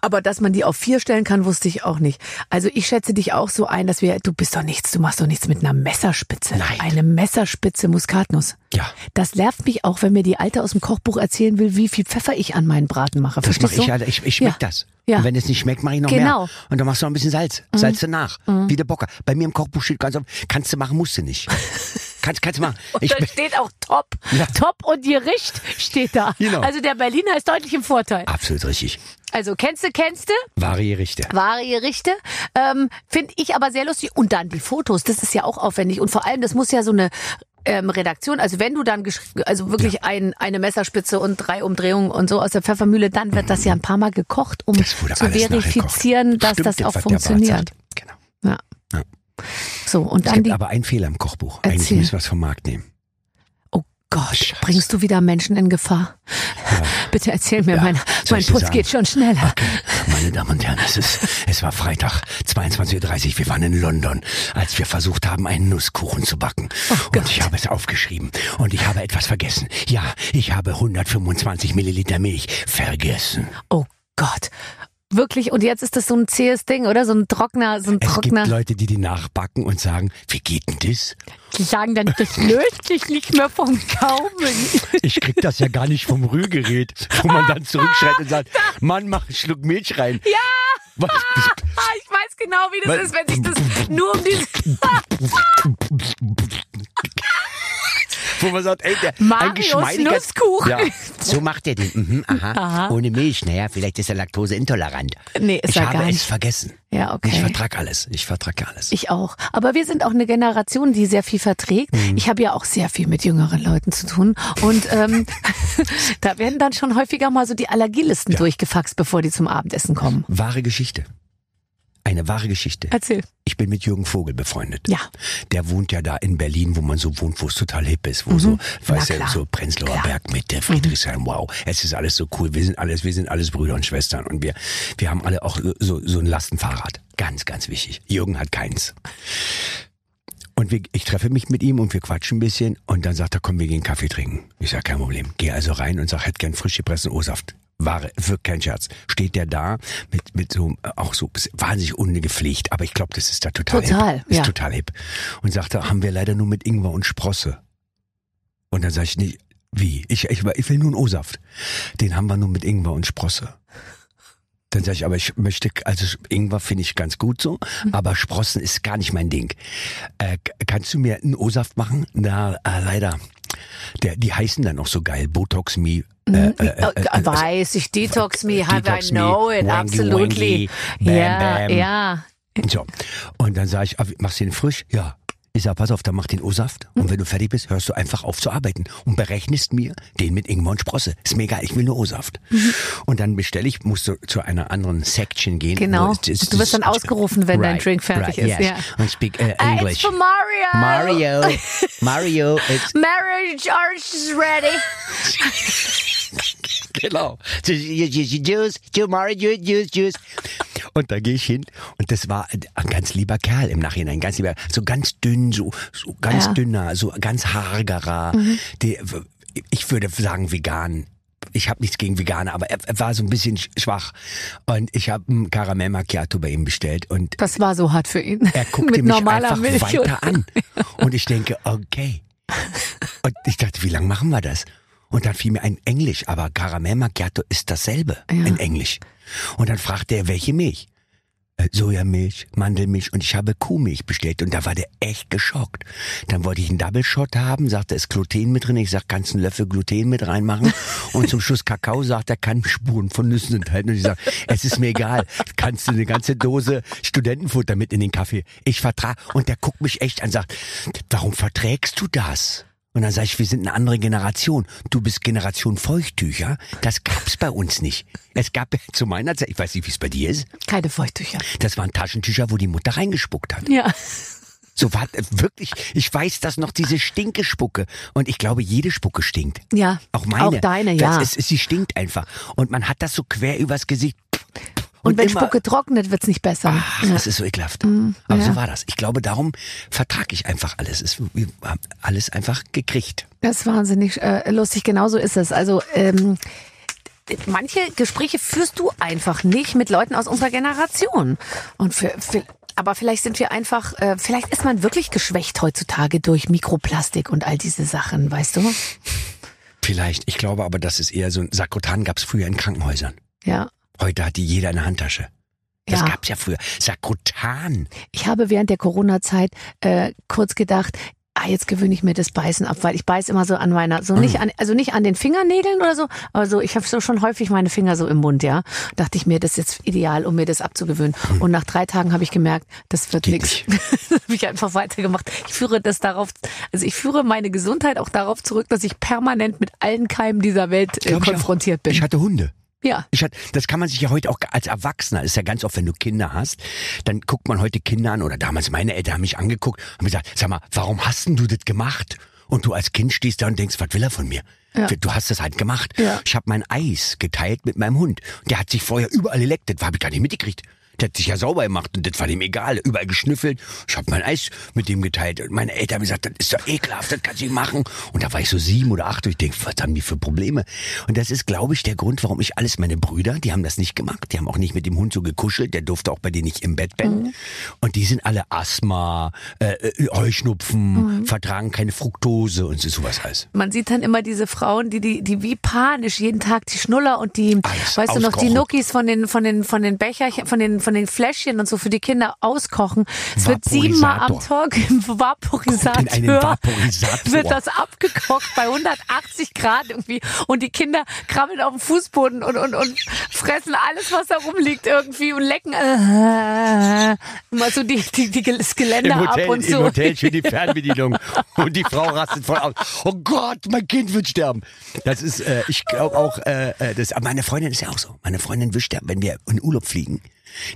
Aber dass man die auf vier stellen kann, wusste ich auch nicht. Also ich schätze dich auch so ein, dass wir, du bist doch nichts, du machst doch nichts mit einer Messerspitze. Nein. Eine Messerspitze Muskatnuss. Ja. Das nervt mich auch, wenn mir die Alte aus dem Kochbuch erzählen will, wie viel Pfeffer ich an meinen Braten mache. Das Verstehst mache ich du? ja, ich, ich schmeck Ja. das. Ja. Und wenn es nicht schmeckt, mache ich noch Genau. mehr. Und dann machst du noch ein bisschen Salz. Salz danach. Wie der Bocker. Bei mir im Kochbuch steht ganz oft, kannst du machen, musst du nicht. kannst, kannst du machen. Ich da bin, steht auch Top. Ja. Top und Gericht steht da. Genau. Also der Berliner ist deutlich im Vorteil. absolut richtig. Also kennst du, kennst du? Wahre Gerichte. Wahre Gerichte. Ähm, Finde ich aber sehr lustig. Und dann die Fotos, das ist ja auch aufwendig. Und vor allem, das muss ja so eine ähm, Redaktion, also wenn du dann also wirklich ein, eine Messerspitze und drei Umdrehungen und so aus der Pfeffermühle, dann wird das ja ein paar Mal gekocht, um zu verifizieren, dass Stimmt, das auch funktioniert. Genau. Ja. Ja. So, und Es dann gibt die. aber einen Fehler im Kochbuch. Eigentlich Erzähl. müssen wir es vom Markt nehmen. Oh Gott, Scheiße. bringst du wieder Menschen in Gefahr? Bitte erzähl mir, Ja, mein, mein sagen? geht schon schneller. Okay, meine Damen und Herren, es ist, es war Freitag, 22.30 Uhr. Wir waren in London, als wir versucht haben, einen Nusskuchen zu backen. und ich habe es aufgeschrieben. Und ich habe etwas vergessen. Ja, ich habe 125 Milliliter Milch vergessen. Oh Gott. Wirklich, und jetzt ist das so ein zähes Ding, oder? So ein trockener, so ein Es trockener. gibt Leute, die die nachbacken und sagen, wie geht denn das? Die sagen dann, das löst sich nicht mehr vom Gaumen. Ich krieg das ja gar nicht vom Rührgerät, wo man dann zurückschreit und sagt, Mann, mach einen Schluck Milch rein. Ja! Was? Ich weiß genau, wie das Was? ist, wenn sich das nur um diese Wo man sagt, ey, der, Marius ein. Nusskuchen. Ja, so macht er den. Mhm, aha. Aha. Ohne Milch, naja, vielleicht ist er laktoseintolerant. Nee, ist ich er habe gar es nicht. vergessen. Ja, okay. Ich vertrag alles. Ich vertrag alles. Ich auch. Aber wir sind auch eine Generation, die sehr viel verträgt. Mhm. Ich habe ja auch sehr viel mit jüngeren Leuten zu tun. Und ähm, da werden dann schon häufiger mal so die Allergielisten Ja. durchgefaxt, bevor die zum Abendessen kommen. Wahre Geschichte. Eine wahre Geschichte. Erzähl. Ich bin mit Jürgen Vogel befreundet. Ja. Der wohnt ja da in Berlin, wo man so wohnt, wo es total hip ist, wo so, weißt du, Mhm. klar. so Prenzlauer Klar. Mhm. Berg Mitte, Friedrichshain, wow. Es ist alles so cool. Wir sind alles, wir sind alles Brüder und Schwestern und wir, wir haben alle auch so, so ein Lastenfahrrad. Ganz, ganz wichtig. Jürgen hat keins. Und wir, ich treffe mich mit ihm und wir quatschen ein bisschen und dann sagt er, komm, wir gehen Kaffee trinken. Ich sag, kein Problem. Geh also rein und sag, hätte gern frisch gepressten O-Saft. Wahre, wirklich kein Scherz. Steht der da mit, mit so, auch so wahnsinnig ungepflegt, aber ich glaube, das ist da total, Total, hip. Ist ja. total hip. Und sagte, haben wir leider nur mit Ingwer und Sprosse. Und dann sag ich, nicht, wie? Ich, ich, ich will nur einen O-Saft. Den haben wir nur mit Ingwer und Sprosse. Dann sage ich, aber ich möchte, also Ingwer finde ich ganz gut so, aber Sprossen ist gar nicht mein Ding. Äh, kannst du mir einen O-Saft machen? Na, äh, leider. Der, die heißen dann auch so geil. Botox Me. Äh, äh, äh, äh, Weiß ich, Detox me, have Detox I me, know it, wangy absolutely. wangy, bam, ja, bam. ja. So. Und dann sage ich, ah, machst du den frisch? Ja. Ich sag, pass auf, dann mach den O-Saft. Und wenn du fertig bist, hörst du einfach auf zu arbeiten und berechnest mir den mit Ingwer und Sprosse. Ist mir egal, ich will nur O-Saft. Und dann bestelle ich, musst du zu einer anderen Section gehen. Genau. es- es- Du wirst dann ausgerufen, wenn dein Drink fertig ist, yes. ja. Und speak uh, Uh, it's English. for Mario. Mario, Mario, it's Marriage is ready. Genau. Juice, Juice, Mario, Juice, Juice, Juice. Und da gehe ich hin und das war ein ganz lieber Kerl im Nachhinein, ganz lieber, so ganz dünn, so, so ganz Ja. Mhm. dünner, so ganz hagerer. Der, ich würde sagen vegan. Ich habe nichts gegen Veganer, aber er, er war so ein bisschen sch- schwach. Und ich habe ein Karamell Macchiato bei ihm bestellt und Das war so hart für ihn. er guckte Mit mich einfach Milch. weiter an. Und ich denke, okay. Und ich dachte, wie lange machen wir das? Und dann fiel mir ein Englisch, aber Karamell Macchiato ist dasselbe Ja. in Englisch. Und dann fragte er, welche Milch? Äh, Sojamilch, Mandelmilch und ich habe Kuhmilch bestellt und da war der echt geschockt. Dann wollte ich einen Double Shot haben, sagte, ist Gluten mit drin. Ich sag, kannst einen Löffel Gluten mit reinmachen? Und zum Schluss Kakao, sagt er, kann Spuren von Nüssen enthalten. Und ich sag, es ist mir egal, kannst du eine ganze Dose Studentenfutter mit in den Kaffee. Ich vertrag. Und der guckt mich echt an, sagt, warum verträgst du das? Und dann sage ich, wir sind eine andere Generation. Du bist Generation Feuchttücher. Das gab's bei uns nicht. Es gab zu meiner Zeit, ich weiß nicht, wie es bei dir ist, Keine Feuchttücher. das waren Taschentücher, wo die Mutter reingespuckt hat. Ja. So war wirklich, ich weiß das noch, diese Stinkespucke. Und ich glaube, jede Spucke stinkt. Ja. Auch meine. Auch deine, ja. Ist, sie stinkt einfach. Und man hat das so quer übers Gesicht. Und, wenn immer- Spucke trocknet, wird's nicht besser. Ach, ja. das ist so ekelhaft. Aber ja. so war das. Ich glaube, darum vertrage ich einfach alles. Es, wir haben alles einfach gekriegt. Das ist wahnsinnig äh, lustig, genau so ist es. Also ähm, manche Gespräche führst du einfach nicht mit Leuten aus unserer Generation. Und für, für aber vielleicht sind wir einfach, äh, vielleicht ist man wirklich geschwächt heutzutage durch Mikroplastik und all diese Sachen, weißt du? Vielleicht. Ich glaube aber, das ist eher so ein Sakrotan gab's früher in Krankenhäusern. Ja. Heute hat die jeder in der Handtasche. Das Ja. gab's ja früher. Sakrotan. Ich habe während der Corona-Zeit äh, kurz gedacht, ah, jetzt gewöhne ich mir das Beißen ab, weil ich beiß immer so an meiner, so nicht an, also nicht an den Fingernägeln oder so, aber so, ich habe so schon häufig meine Finger so im Mund, ja. Dachte ich mir, das ist jetzt ideal, um mir das abzugewöhnen. Und nach drei Tagen habe ich gemerkt, das wird nichts. habe ich einfach weitergemacht. Ich führe das darauf, also ich führe meine Gesundheit auch darauf zurück, dass ich permanent mit allen Keimen dieser Welt äh, Glaub ich konfrontiert bin. Ich hatte Hunde. Ja. Das kann man sich ja heute auch als Erwachsener, ist ja ganz oft, wenn du Kinder hast, dann guckt man heute Kinder an oder damals meine Eltern haben mich angeguckt und haben gesagt, sag mal, warum hast denn du das gemacht? Und du als Kind stehst da und denkst, was will er von mir? Ja. Du hast das halt gemacht. Ja. Ich habe mein Eis geteilt mit meinem Hund. Der hat sich vorher überall geleckt, das habe ich gar nicht mitgekriegt. Der hat sich ja sauber gemacht und das war dem egal. Überall geschnüffelt. Ich habe mein Eis mit dem geteilt. Und meine Eltern haben gesagt, das ist doch ekelhaft, das kannst du nicht machen. Und da war ich so sieben oder acht und ich denke, was haben die für Probleme? Und das ist, glaube ich, der Grund, warum ich alles, meine Brüder, die haben das nicht gemacht. Die haben auch nicht mit dem Hund so gekuschelt. Der durfte auch bei denen nicht im Bett pennen. Und die sind alle Asthma, äh, äh, Heuschnupfen, vertragen keine Fructose und so sowas alles. Man sieht dann immer diese Frauen, die, die, die wie panisch jeden Tag die Schnuller und die, Alles weißt du noch, die. Nuckis von den, von den, von den Becherchen, von den, von den Fläschchen und so für die Kinder auskochen. Es wird siebenmal am. Tag im Vaporisator. Vaporisator. Wird das abgekocht bei 180 Grad irgendwie und die Kinder krabbeln auf dem Fußboden und, und, und fressen alles, was da rumliegt irgendwie und lecken äh, mal so die, die, die, das Geländer Im Hotel, ab und so. Im Hotel steht die Fernbedienung und die Frau rastet voll aus. Oh Gott, mein Kind wird sterben. Das ist, äh, ich glaube auch, äh, äh, das, aber meine Freundin ist ja auch so. Meine Freundin wischt ja, wenn wir in Urlaub fliegen,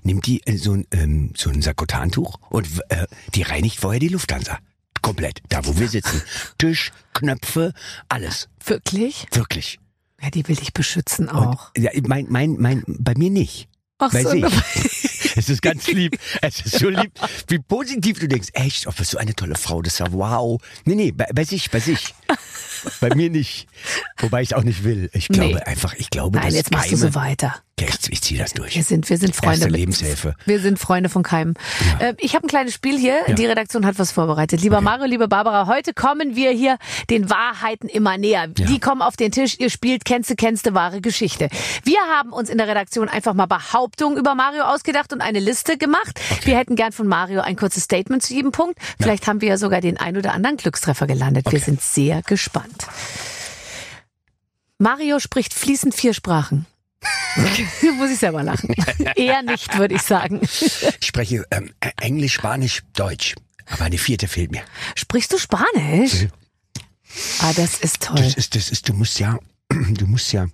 nimmt die äh, so ein, ähm, so ein Sakotantuch und äh, die reinigt vorher die Lufthansa. Komplett. Da, wo wir sitzen. Tisch, Knöpfe, alles. Wirklich? Wirklich. Ja, die will dich beschützen Und, auch. ja, mein, mein, mein, bei mir nicht. Ach Bei so, sich. ne? Es ist ganz lieb. Es ist so lieb, wie positiv du denkst. Echt, oh, bist du eine tolle Frau. Das ist ja wow. Nee, nee, bei, bei sich, bei sich. Bei mir nicht. Wobei ich es auch nicht will. Ich glaube Nee. einfach, ich glaube, Nein, das jetzt machst du Keime- so weiter. Ich ziehe das durch. Wir sind, wir sind Freunde. Erste Lebenshilfe. Wir sind Freunde von Keim. Äh, ich habe ein kleines Spiel hier. Ja. Die Redaktion hat was vorbereitet. Lieber Mario, liebe Barbara, heute kommen wir hier den Wahrheiten immer näher. Ja. Die kommen auf den Tisch. Ihr spielt kennste, kennste wahre Geschichte. Wir haben uns in der Redaktion einfach mal Behauptungen über Mario ausgedacht und eine Liste gemacht. Wir hätten gern von Mario ein kurzes Statement zu jedem Punkt. Vielleicht haben wir ja sogar den ein oder anderen Glückstreffer gelandet. Wir Okay. sind sehr gespannt. Mario spricht fließend vier Sprachen. Muss ich selber lachen. Eher nicht, würde ich sagen. Ich spreche ähm, Englisch, Spanisch, Deutsch. Aber eine vierte fehlt mir. Sprichst du Spanisch? Ah, das ist toll. Das ist, das ist, du musst ja, du musst ja,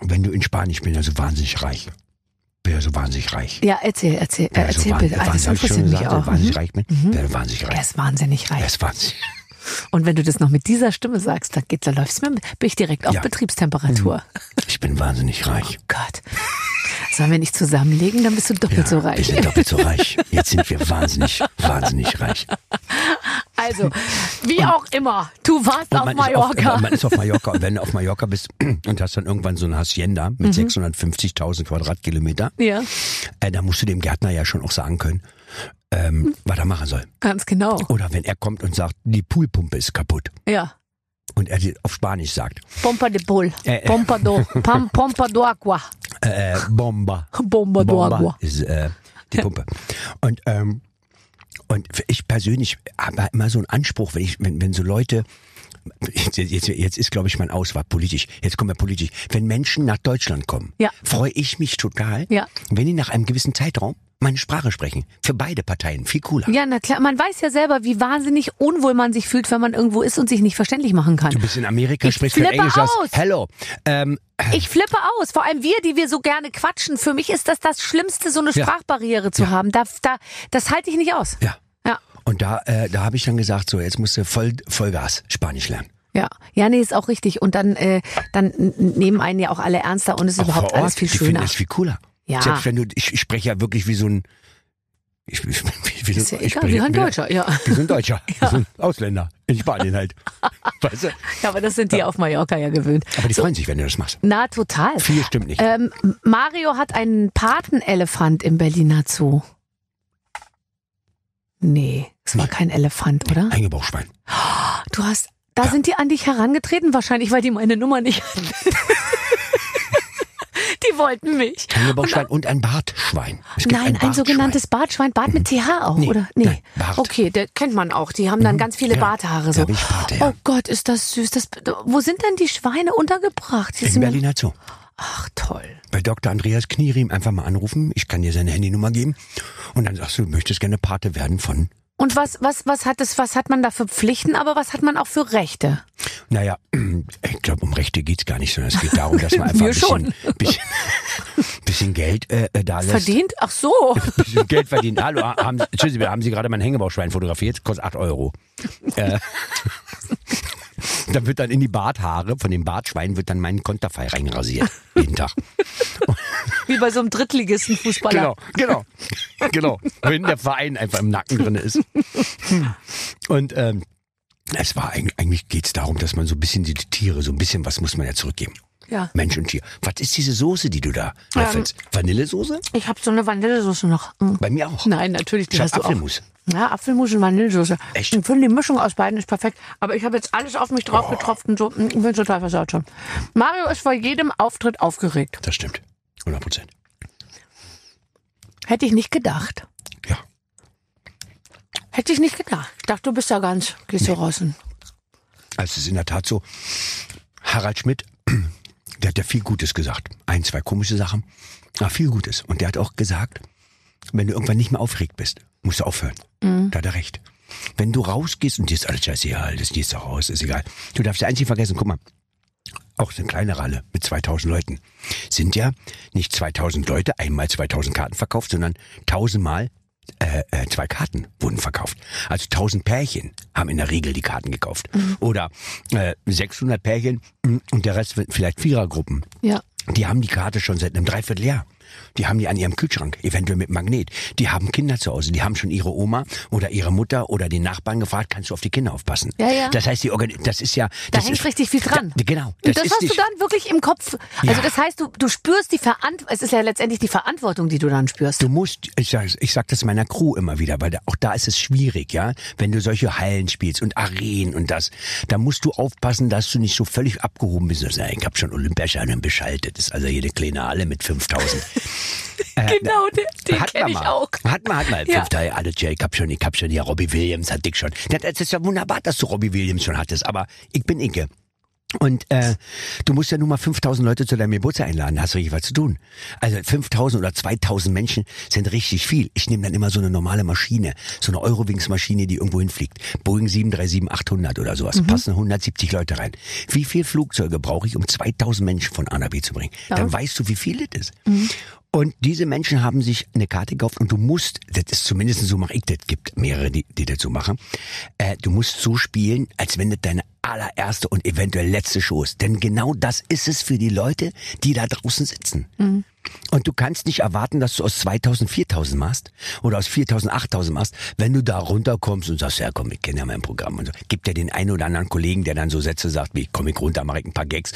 wenn du in Spanisch bist, also wahnsinnig reich. Bin ja so wahnsinnig reich. Ja, erzähl, erzähl, äh, Ja, erzähl wahn- bitte. Ah, das wahnsinnig- interessiert mich gesagt, auch. Wahnsinnig Mhm. reich bin. Werde wahnsinnig Er reich. ist wahnsinnig Er reich. ist wahnsinnig. Und wenn du das noch mit dieser Stimme sagst, dann geht, da läufst mir, bin ich direkt auf Ja. Mhm. Betriebstemperatur. Ich bin wahnsinnig reich. Gott. Sollen wir nicht zusammenlegen, dann bist du doppelt so Wir reich. sind doppelt so reich. Jetzt sind wir wahnsinnig, wahnsinnig reich. Also, wie auch immer, du warst auf Mallorca. Auf, man ist auf Mallorca und wenn du auf Mallorca bist und hast dann irgendwann so eine Hacienda Mhm. mit 650.000 Quadratkilometer, ja, äh, da musst du dem Gärtner ja schon auch sagen können, ähm, was er machen soll. ganz genau. Oder wenn er kommt und sagt, die Poolpumpe ist kaputt Ja. und er auf Spanisch sagt, Pompa de Bull. Äh, äh. Pompa do. Pam, pompa do agua. äh, Bomba. Bomba do agua. Bomba ist äh, die Pumpe. Und ähm, und ich persönlich habe immer so einen Anspruch, wenn ich, wenn, wenn so Leute Jetzt, jetzt, jetzt ist, glaube ich, mein Auswahl politisch. Jetzt kommen wir politisch. Wenn Menschen nach Deutschland kommen, Ja. freue ich mich total, Ja. wenn die nach einem gewissen Zeitraum meine Sprache sprechen. Für beide Parteien viel cooler. Ja, na klar. Man weiß ja selber, wie wahnsinnig unwohl man sich fühlt, wenn man irgendwo ist und sich nicht verständlich machen kann. Du bist in Amerika, Ich sprichst kein Englisch, sagst aus. Hello. Ähm, Ich flippe aus. Vor allem wir, die wir so gerne quatschen. Für mich ist das das Schlimmste, so eine Ja. Sprachbarriere zu haben. Da, da, das halte ich nicht aus. ja. Ja. Und da, äh, da habe ich dann gesagt, so jetzt musst du voll, Vollgas Spanisch lernen. Ja, ja, nee, ist auch richtig. Und dann, äh, dann nehmen einen ja auch alle ernster und es ist Auch überhaupt alles viel die finden schöner. es viel cooler. Ja. Selbst wenn du, ich, ich spreche ja wirklich wie so ein, ich, ich, wie, Ist so, ja ich egal, wie ein wie- Deutscher, ja. Wie so ein Deutscher, wie so ein Ausländer in Spanien halt. Weißt du? Ja, aber das sind die auf Mallorca ja gewöhnt. Aber die freuen sich, wenn du das machst. Na, total. Viel stimmt nicht. Ähm, Mario hat einen Patenelefant im Berliner Zoo. Nee, es war Nee. kein Elefant, oder? Eingebauchschwein. Du hast, da sind die an dich herangetreten, wahrscheinlich, weil die meine Nummer nicht hatten. Die wollten mich. Eingebauchschwein und ein Bartschwein. Nein, ein, Bartschwein. sogenanntes Bartschwein, Bart mit TH auch, Nee, oder? nein, Bart. Okay, der kennt man auch. Die haben dann ganz viele Ja, Barthaare so. Pate, ja. Oh Gott, ist das süß. Das, wo sind denn die Schweine untergebracht? Im sind- Berliner Zoo. Ach toll. Bei Dr. Andreas Knieriem einfach mal anrufen. Ich kann dir seine Handynummer geben. Und dann sagst du, du möchtest gerne Pate werden von Und was, was, was hat es, was hat man da für Pflichten, aber was hat man auch für Rechte? Naja, ich glaube, um Rechte geht's gar nicht, sondern es geht darum, dass man einfach ein bisschen, bisschen, bisschen Geld äh, äh, da lässt. Verdient? Ach so. bisschen Geld verdient. Hallo, haben, Sie, haben Sie gerade mein Hängebauschwein fotografiert? Kostet 8 Euro. äh, dann wird dann in die Barthaare von dem Bartschwein wird dann mein Konterfei reinrasiert. Jeden Tag. Wie bei so einem Drittligisten Fußballer. Genau, genau, genau. Wenn der Verein einfach im Nacken drin ist. Und ähm, es war eigentlich, eigentlich geht es darum, dass man so ein bisschen die Tiere, so ein bisschen was muss man ja zurückgeben. Ja. Mensch und Tier. Was ist diese Soße, die du da Ähm, löffelst? Vanillesoße? Ich habe so eine Vanillesoße noch. Mhm. Bei mir auch. Nein, natürlich, die Ich hast du auch. Apfelmus. Ja, Apfelmus und Vanillesoße. Echt? Ich finde die Mischung aus beiden ist perfekt. Aber ich habe jetzt alles auf mich drauf getropft und so. Mm, Ich bin total versaut schon. Mario ist vor jedem Auftritt aufgeregt. Das stimmt. 100 Prozent. Hätte ich nicht gedacht. Ja. Hätte ich nicht gedacht. Ich dachte, du bist da ganz, gehst du raus. Also es ist in der Tat so, Harald Schmidt, der hat ja viel Gutes gesagt. Ein, zwei komische Sachen, aber viel Gutes. Und der hat auch gesagt, wenn du irgendwann nicht mehr aufgeregt bist, musst du aufhören. Da hat er recht. Wenn du rausgehst und dir ist alles scheißegal, das gehst du raus, ist egal. Du darfst ja eins nicht vergessen, guck mal, auch so eine kleine Ralle mit 2000 Leuten sind ja nicht 2000 Leute einmal 2000 Karten verkauft, sondern tausendmal äh, äh, zwei Karten wurden verkauft. Also 1000 Pärchen haben in der Regel die Karten gekauft. Oder äh, 600 Pärchen mm, und der Rest vielleicht Vierergruppen. Ja. Die haben die Karte schon seit einem Dreivierteljahr. Die haben die an ihrem Kühlschrank, eventuell mit Magnet. Die haben Kinder zu Hause. Die haben schon ihre Oma oder ihre Mutter oder den Nachbarn gefragt, kannst du auf die Kinder aufpassen? Ja, ja. Das heißt, die Organi das ist ja... Da das hängt ist, richtig viel dran. Da, genau. Und das ist hast du dann wirklich im Kopf. Also Ja. das heißt, du, du spürst die Verantwortung. Es ist ja letztendlich die Verantwortung, die du dann spürst. Du musst, ich sag, ich sag das meiner Crew immer wieder, weil da, auch da ist es schwierig, ja. Wenn du solche Hallen spielst und Arenen und das, da musst du aufpassen, dass du nicht so völlig abgehoben bist. Ich habe schon Olympiascheine beschaltet. Das ist also jede kleine Halle mit 5000. genau, den, den Hat kenne ich auch. Hat man, hat man. Ja. Fünfte Halle, alles, ich hab schon, ich hab schon hier Robbie Williams, hatte ich schon. Das, ist ja wunderbar, dass du Robbie Williams schon hattest, aber ich bin Inke. Und äh, du musst ja nur mal 5000 Leute zu deinem Geburtstag einladen, hast du richtig was zu tun. Also 5000 oder 2000 Menschen sind richtig viel. Ich nehme dann immer so eine normale Maschine, so eine Eurowings-Maschine, die irgendwo hinfliegt. Boeing 737-800 oder sowas. Passen 170 Leute rein. Wie viel Flugzeuge brauche ich, um 2000 Menschen von A nach B zu bringen? Dann weißt du, wie viel das ist. Und diese Menschen haben sich eine Karte gekauft und du musst, das ist zumindest so mache ich das, gibt mehrere, die, die so machen, äh, du musst so spielen, als wenn das deine allererste und eventuell letzte Show ist. Denn genau das ist es für die Leute, die da draußen sitzen. Und du kannst nicht erwarten, dass du aus 2000 4000 machst oder aus 4000 8000 machst, wenn du da runterkommst und sagst, ja komm, ich kenne ja mein Programm und so. Gibt ja den einen oder anderen Kollegen, der dann so Sätze sagt, wie komm ich runter, mache ich ein paar Gags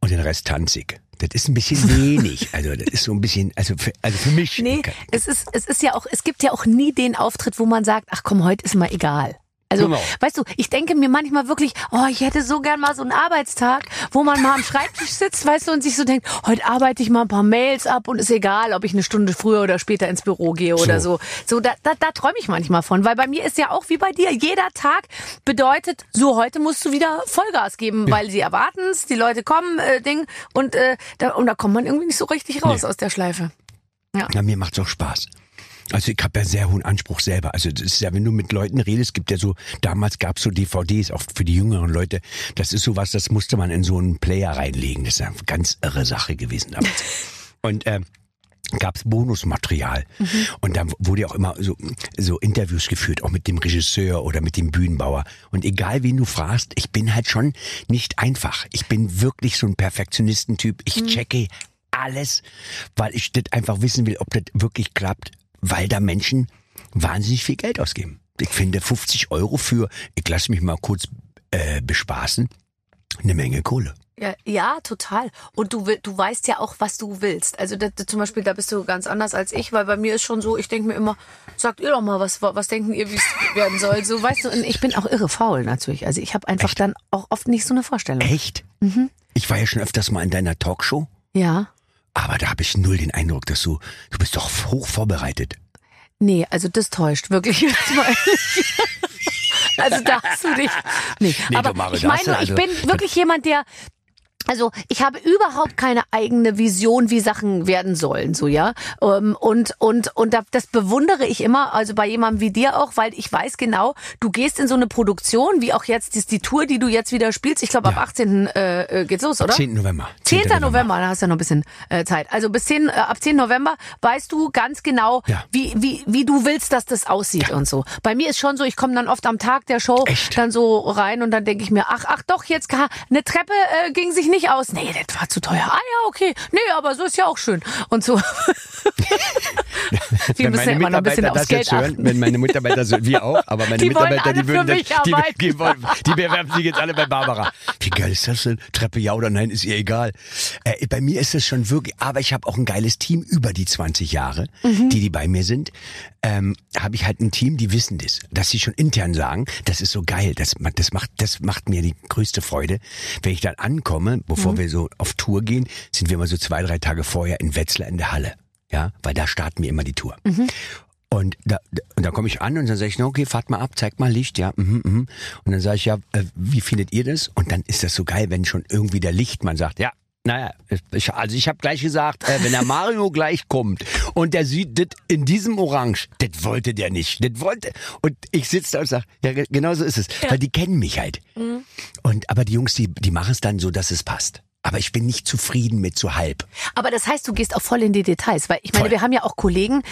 und den Rest tanze ich. Das ist ein bisschen wenig. Also das ist so ein bisschen, also für, also für mich. Nee, es ist, es ist ja auch, es gibt ja auch nie den Auftritt, wo man sagt, ach komm, heute ist mal egal. Also, Genau. weißt du, ich denke mir manchmal wirklich, oh, ich hätte so gern mal so einen Arbeitstag, wo man mal am Schreibtisch sitzt, weißt du, und sich so denkt, heute arbeite ich mal ein paar Mails ab und ist egal, ob ich eine Stunde früher oder später ins Büro gehe oder so. So, da, da, da träume ich manchmal von, weil bei mir ist ja auch wie bei dir, jeder Tag bedeutet, so heute musst du wieder Vollgas geben, weil sie erwarten es, die Leute kommen, äh, Ding, und, äh, da, und da kommt man irgendwie nicht so richtig raus Nee. aus der Schleife. Na, mir macht's auch Spaß. Also ich habe ja sehr hohen Anspruch selber. Also das ist ja, wenn du mit Leuten redest, gibt ja so, damals gab's so DVDs, auch für die jüngeren Leute. Das ist sowas, das musste man in so einen Player reinlegen. Das ist eine ganz irre Sache gewesen damals. Und ähm, gab's Bonusmaterial. Und dann wurde ja auch immer so, so Interviews geführt, auch mit dem Regisseur oder mit dem Bühnenbauer. Und egal wen du fragst, ich bin halt schon nicht einfach. Ich bin wirklich so ein Perfektionistentyp. Ich checke alles, weil ich das einfach wissen will, ob das wirklich klappt, weil da Menschen wahnsinnig viel Geld ausgeben. Ich finde 50 Euro für, ich lasse mich mal kurz äh, bespaßen, eine Menge Kohle. Ja, ja, total. Und du, du weißt ja auch, was du willst. Also das, das zum Beispiel, da bist du ganz anders als ich, weil bei mir ist schon so, ich denke mir immer, sagt ihr doch mal, was, was denken ihr, wie es werden soll. So, weißt du, und ich bin auch irre faul natürlich. Also ich habe einfach dann auch oft nicht so eine Vorstellung. Echt? Ich war ja schon öfters mal in deiner Talkshow, Ja. Aber da habe ich null den Eindruck, dass du, du bist doch hoch vorbereitet. Nee, also das täuscht wirklich jetzt mal. Also da hast du dich. Nee, Nee, aber Mare, ich meine, du ich also- bin wirklich jemand, der also ich habe überhaupt keine eigene Vision, wie Sachen werden sollen, so ja. Ähm, Und und und da- das bewundere ich immer, also bei jemandem wie dir auch, weil ich weiß genau, du gehst in so eine Produktion, wie auch jetzt die, die Tour, die du jetzt wieder spielst. Ich glaube, ab Ja. 18. Äh, äh, geht's los, oder? 10. November. 10. November, da hast du ja noch ein bisschen äh, Zeit. Also bis 10, äh, ab 10 November weißt du ganz genau, Ja. wie, wie, wie du willst, dass das aussieht und so. Bei mir ist schon so, ich komme dann oft am Tag der Show Echt? dann so rein und dann denke ich mir, ach, ach doch, jetzt eine Treppe äh, ging sich nicht aus. Nee, das war zu teuer. Ah ja, okay. Nee, aber so ist ja auch schön. Und so. Wenn bisschen Mitarbeiter das Geld jetzt hören, achten. wenn meine Mitarbeiter so, wir auch, aber meine Die Mitarbeiter, die würden das, die, die, wollen, die bewerben sich jetzt alle bei Barbara. Wie geil ist das denn? Treppe ja oder nein, ist ihr egal. Äh, bei mir ist das schon wirklich, aber ich habe auch ein geiles Team über die 20 Jahre, Mhm. die, die bei mir sind. Ähm, habe ich halt ein Team, die wissen das, dass sie schon intern sagen, das ist so geil, das, das macht, das macht mir die größte Freude. Wenn ich dann ankomme, Mhm. bevor wir so auf Tour gehen, sind wir immer so zwei, drei Tage vorher in Wetzlar in der Halle. Ja, weil da starten wir immer die Tour. Mhm. Und da, und da komme ich an und dann sage ich, na, okay, fahrt mal ab, zeigt mal Licht, ja. Mhm, mhm. Und dann sage ich, ja, äh, wie findet ihr das? Und dann ist das so geil, wenn schon irgendwie der Lichtmann sagt, ja, naja, ich, also ich habe gleich gesagt, äh, wenn der Mario gleich kommt und der sieht das in diesem Orange, das wollte der nicht, das wollte. Und ich sitze da und sage, ja, ge- genau so ist es, weil die kennen mich halt. Und aber die Jungs, die, die machen es dann so, dass es passt. Aber ich bin nicht zufrieden mit so halb. Aber das heißt, du gehst auch voll in die Details, weil ich meine, Voll. wir haben ja auch Kollegen,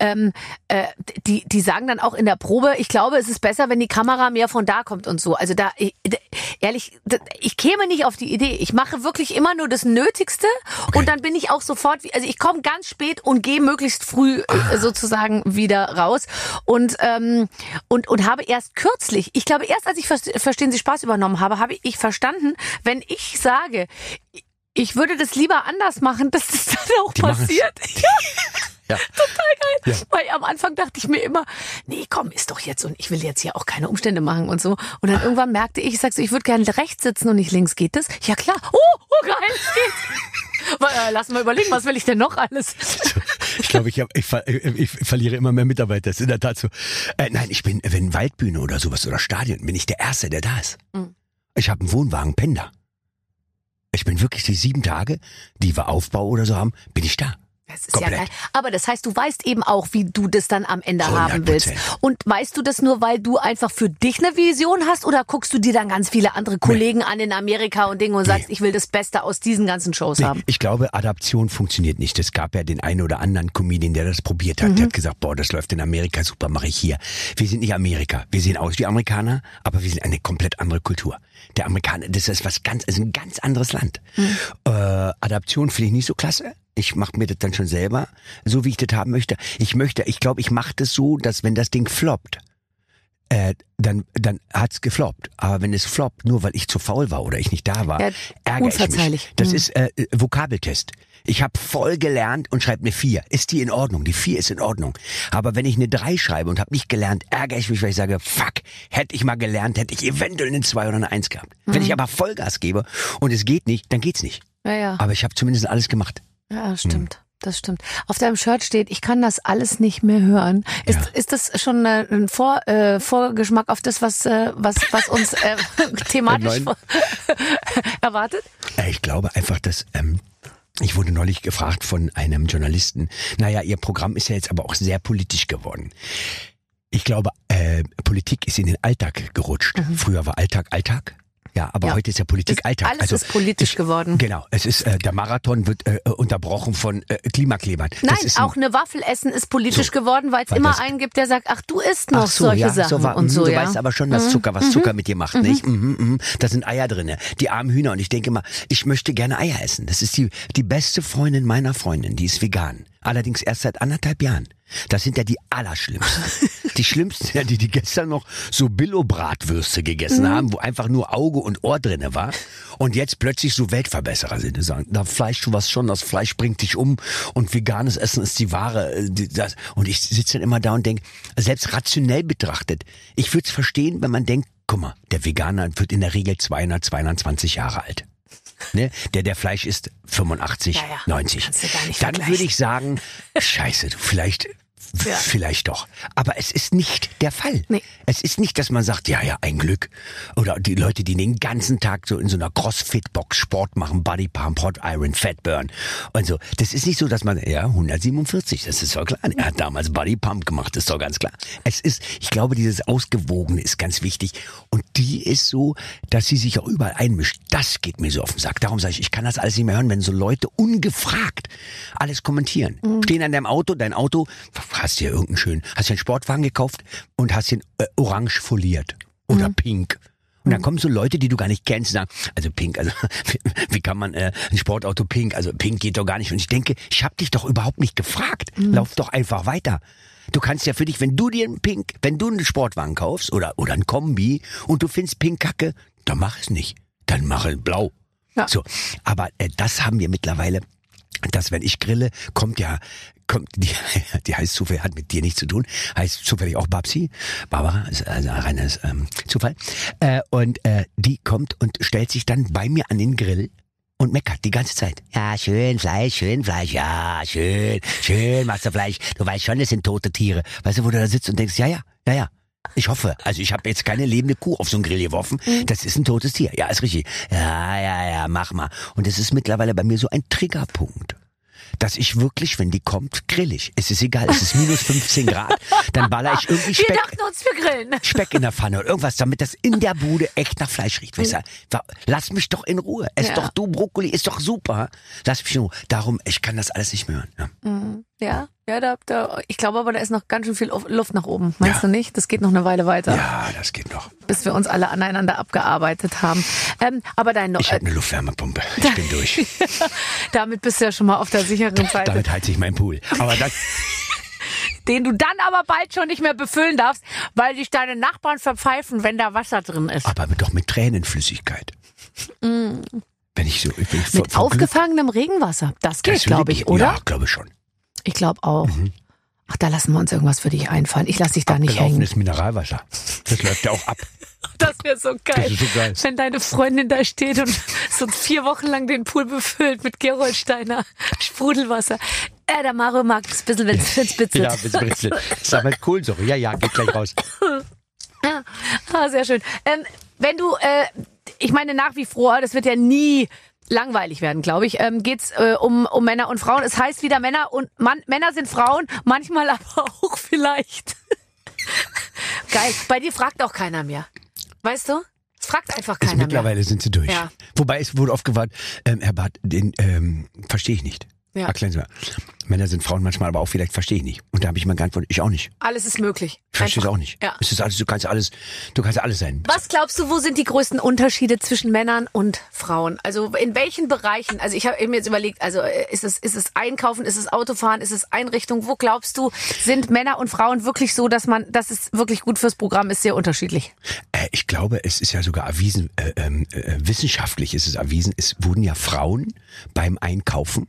ähm, äh, die die sagen dann auch in der Probe, ich glaube, es ist besser, wenn die Kamera mehr von da kommt und so. Also da ich, d- ehrlich, ich käme nicht auf die Idee. Ich mache wirklich immer nur das Nötigste und dann bin ich auch sofort, wie- also ich komme ganz spät und gehe möglichst früh Ah. äh, sozusagen wieder raus und ähm, und und habe erst kürzlich, ich glaube erst als ich Ver- Verstehen Sie Spaß übernommen habe, habe ich verstanden, wenn ich sage ich würde das lieber anders machen, dass das dann auch Die passiert. Ja. Total geil. Weil am Anfang dachte ich mir immer, nee, komm, ist doch jetzt und ich will jetzt hier auch keine Umstände machen und so. Und dann irgendwann merkte ich, ich sag so, ich würde gerne rechts sitzen und nicht links. Geht das? Ja klar. Oh, oh geil, geht. Weil, äh, lass mal überlegen, was will ich denn noch alles? Ich glaube, ich, hab, ich, ver, ich verliere immer mehr Mitarbeiter. Das ist in der Tat so. Äh, nein, ich bin, wenn Waldbühne oder sowas oder Stadion, bin ich der Erste, der da ist. Mhm. Ich habe einen Wohnwagen Pender. Ich bin wirklich die sieben Tage, die wir Aufbau oder so haben, bin ich da. Das ist ja Komplett. geil. Aber das heißt, du weißt eben auch, wie du das dann am Ende haben 100%. willst. Und weißt du das nur, weil du einfach für dich eine Vision hast oder guckst du dir dann ganz viele andere Kollegen an in Amerika und Dinge und sagst, ich will das Beste aus diesen ganzen Shows haben? Ich glaube, Adaption funktioniert nicht. Es gab ja den einen oder anderen Comedian, der das probiert hat. Der hat gesagt, boah, das läuft in Amerika super, mache ich hier. Wir sind nicht Amerika. Wir sehen aus wie Amerikaner, aber wir sind eine komplett andere Kultur. Der Amerikaner, das ist was ganz, ist ein ganz anderes Land. Äh, Adaption finde ich nicht so klasse. Ich mache mir das dann schon selber, so wie ich das haben möchte. Ich möchte, ich glaube, ich mache das so, dass wenn das Ding floppt, äh, dann, dann hat's gefloppt. Aber wenn es floppt, nur weil ich zu faul war oder ich nicht da war, Ja, ärgere ich mich. Das Hm. ist äh, Vokabeltest. Ich habe voll gelernt und schreibe eine 4. Ist die in Ordnung? Die 4 ist in Ordnung. Aber wenn ich eine 3 schreibe und habe nicht gelernt, ärgere ich mich, weil ich sage, fuck, hätte ich mal gelernt, hätte ich eventuell eine 2 oder eine 1 gehabt. Wenn ich aber Vollgas gebe und es geht nicht, dann geht's nicht. Ja, ja. Aber ich habe zumindest alles gemacht. Ja, Hm. stimmt. Das stimmt. Auf deinem Shirt steht, ich kann das alles nicht mehr hören. Ist, Ja. ist das schon äh, ein Vor, äh, Vorgeschmack auf das, was, äh, was, was uns äh, thematisch erwartet? Äh, Ich glaube einfach, dass ähm, ich wurde neulich gefragt von einem Journalisten, naja, Ihr Programm ist ja jetzt aber auch sehr politisch geworden. Ich glaube, äh, Politik ist in den Alltag gerutscht. Früher war Alltag Alltag. Ja, aber Mhm. Ja. heute ist ja Politik Das- Alltag. alles ist politisch ich, geworden. Genau, es ist äh, der Marathon wird äh, unterbrochen von äh, Klimaklebern. Nein, ist ein- auch eine Waffel essen ist politisch So. geworden, weil es immer das- einen gibt, der sagt, ach, du isst noch so, solche ja, Sachen so war, und mhm, so, Du ja. weißt aber schon, dass Zucker, was Zucker mit dir macht, nicht? Mhm, mhm. Da sind Eier drinne, die armen Hühner. Und ich denke mal, ich möchte gerne Eier essen. Das ist die, die beste Freundin meiner Freundin, die ist vegan. Allerdings erst seit anderthalb Jahren. Das sind ja die allerschlimmsten. die schlimmsten, ja, die, die gestern noch so Billo-Bratwürste gegessen Mhm. haben, wo einfach nur Auge und Ohr drinne war. Und jetzt plötzlich so Weltverbesserer sind. Die sagen, da Fleisch, du was schon, das Fleisch bringt dich um und veganes Essen ist die Ware. äh, das. Und ich sitze dann immer da und denke, selbst rationell betrachtet, ich würde es verstehen, wenn man denkt, guck mal, der Veganer wird in der Regel 200, 220 Jahre alt. Ne? Der, der Fleisch ist 85, Ja, ja. 90. Kannst du gar nicht Dann würde ich sagen, scheiße, du vielleicht, Ja. vielleicht doch. Aber es ist nicht der Fall. Nee. Es ist nicht, dass man sagt, ja, ja, ein Glück. Oder die Leute, die den ganzen Tag so in so einer Crossfit-Box Sport machen, Body Pump, Hot Iron, Fat Burn und so. Das ist nicht so, dass man, ja, 147, das ist doch klar. Er hat damals Body Pump gemacht, ist doch ganz klar. Es ist, ich glaube, dieses Ausgewogene ist ganz wichtig. Und die ist so, dass sie sich auch überall einmischt. Das geht mir so auf den Sack. Darum sage ich, ich kann das alles nicht mehr hören, wenn so Leute ungefragt alles kommentieren. Stehen an deinem Auto, dein Auto, hast dir irgendeinen schönen, hast dir einen Sportwagen gekauft und hast ihn äh, orange foliert oder pink. Und dann kommen so Leute, die du gar nicht kennst, und sagen, also Pink, also wie kann man äh, ein Sportauto Pink, also Pink geht doch gar nicht. Und ich denke, ich habe dich doch überhaupt nicht gefragt. Lauf doch einfach weiter. Du kannst ja für dich, wenn du dir einen Pink, wenn du einen Sportwagen kaufst oder oder ein Kombi und du findest Pink Kacke, dann mach es nicht. Dann mach es blau. Ja. So, aber äh, das haben wir mittlerweile dass wenn ich grille, kommt ja, kommt, die, die heißt zufällig, hat mit dir nichts zu tun, heißt zufällig auch Babsi, Barbara, ist also ein reines ähm, Zufall, äh, und äh, die kommt und stellt sich dann bei mir an den Grill und meckert die ganze Zeit. Ja, schön Fleisch, schön Fleisch, ja, schön, schön machst du Fleisch. Du weißt schon, das sind tote Tiere. Weißt du, wo du da sitzt und denkst, ja, ja, ja, ja. Ich hoffe. Also ich habe jetzt keine lebende Kuh auf so einen Grill geworfen. Das ist ein totes Tier. Ja, ist richtig. Ja, ja, ja, mach mal. Und es ist mittlerweile bei mir so ein Triggerpunkt. Dass ich wirklich, wenn die kommt, grill ich. Es ist egal, es ist minus 15 Grad. Dann baller ich irgendwie Wir Speck, dachten uns, wir grillen. Speck in der Pfanne oder irgendwas, damit das in der Bude echt nach Fleisch riecht. Weißt du, wa- lass mich doch in Ruhe. Ess Ja. doch du Brokkoli, ist doch super. Lass mich in Ruhe. Darum, ich kann das alles nicht mehr hören. Ja. Ja, ja, da, da, ich glaube aber, da ist noch ganz schön viel Luft nach oben. Meinst Ja. du nicht? Das geht noch eine Weile weiter, ja, das geht noch. bis wir uns alle aneinander abgearbeitet haben. Ähm, aber dein, Ich habe eine Luftwärmepumpe. Ich bin durch. damit bist du ja schon mal auf der sicheren Seite, Damit heizt sich mein Pool. Aber das, den du dann aber bald schon nicht mehr befüllen darfst, weil dich deine Nachbarn verpfeifen, wenn da Wasser drin ist. aber mit, doch mit Tränenflüssigkeit. Wenn ich so, ich vor- Mit aufgefangenem Regenwasser. Das geht, glaube ich, oder? Ja, glaube schon. Ich glaube auch. Mhm. Ach, da lassen wir uns irgendwas für dich einfallen. Ich lasse dich da nicht hängen. Gelaufenes Mineralwasser. Das läuft ja auch ab. Das wäre so geil. Das ist so geil. Wenn deine Freundin da steht und so vier Wochen lang den Pool befüllt mit Gerolsteiner Sprudelwasser. Äh, der Mario mag es ein bisschen, wenn es bitzelt. Ja, bis Brezel. Ist aber Kohlensäure. Ja, ja, geht gleich raus. Ah, sehr schön. Ähm, wenn du, äh, ich meine nach wie vor, das wird ja nie langweilig werden, glaube ich, ähm, geht's äh, um, um Männer und Frauen. Es heißt wieder Männer und Mann, Männer sind Frauen, manchmal aber auch vielleicht. Geil. Bei dir fragt auch keiner mehr. Weißt du? Es fragt einfach Ist keiner mehr. mittlerweile sind sie durch. Ja. Wobei es wurde oft gewartet, ähm, Herr Barth, den ähm, verstehe ich nicht. Ja. Erklären Sie mal. Männer sind Frauen manchmal, aber auch vielleicht verstehe ich nicht. Und da habe ich mal geantwortet, ich auch nicht. Alles ist möglich. Ich verstehe es auch nicht. Ja. Es ist alles, du kannst alles, du kannst alles sein. Was glaubst du, wo sind die größten Unterschiede zwischen Männern und Frauen? Also in welchen Bereichen? Also ich habe mir jetzt überlegt, also äh, ist es, ist es Einkaufen, ist es Autofahren, ist es Einrichtung? Wo glaubst du, sind Männer und Frauen wirklich so, dass man, dass es wirklich gut fürs Programm ist, sehr unterschiedlich? Äh, ich glaube, es ist ja sogar erwiesen, äh, ähm, äh, wissenschaftlich ist es erwiesen, es wurden ja Frauen beim Einkaufen,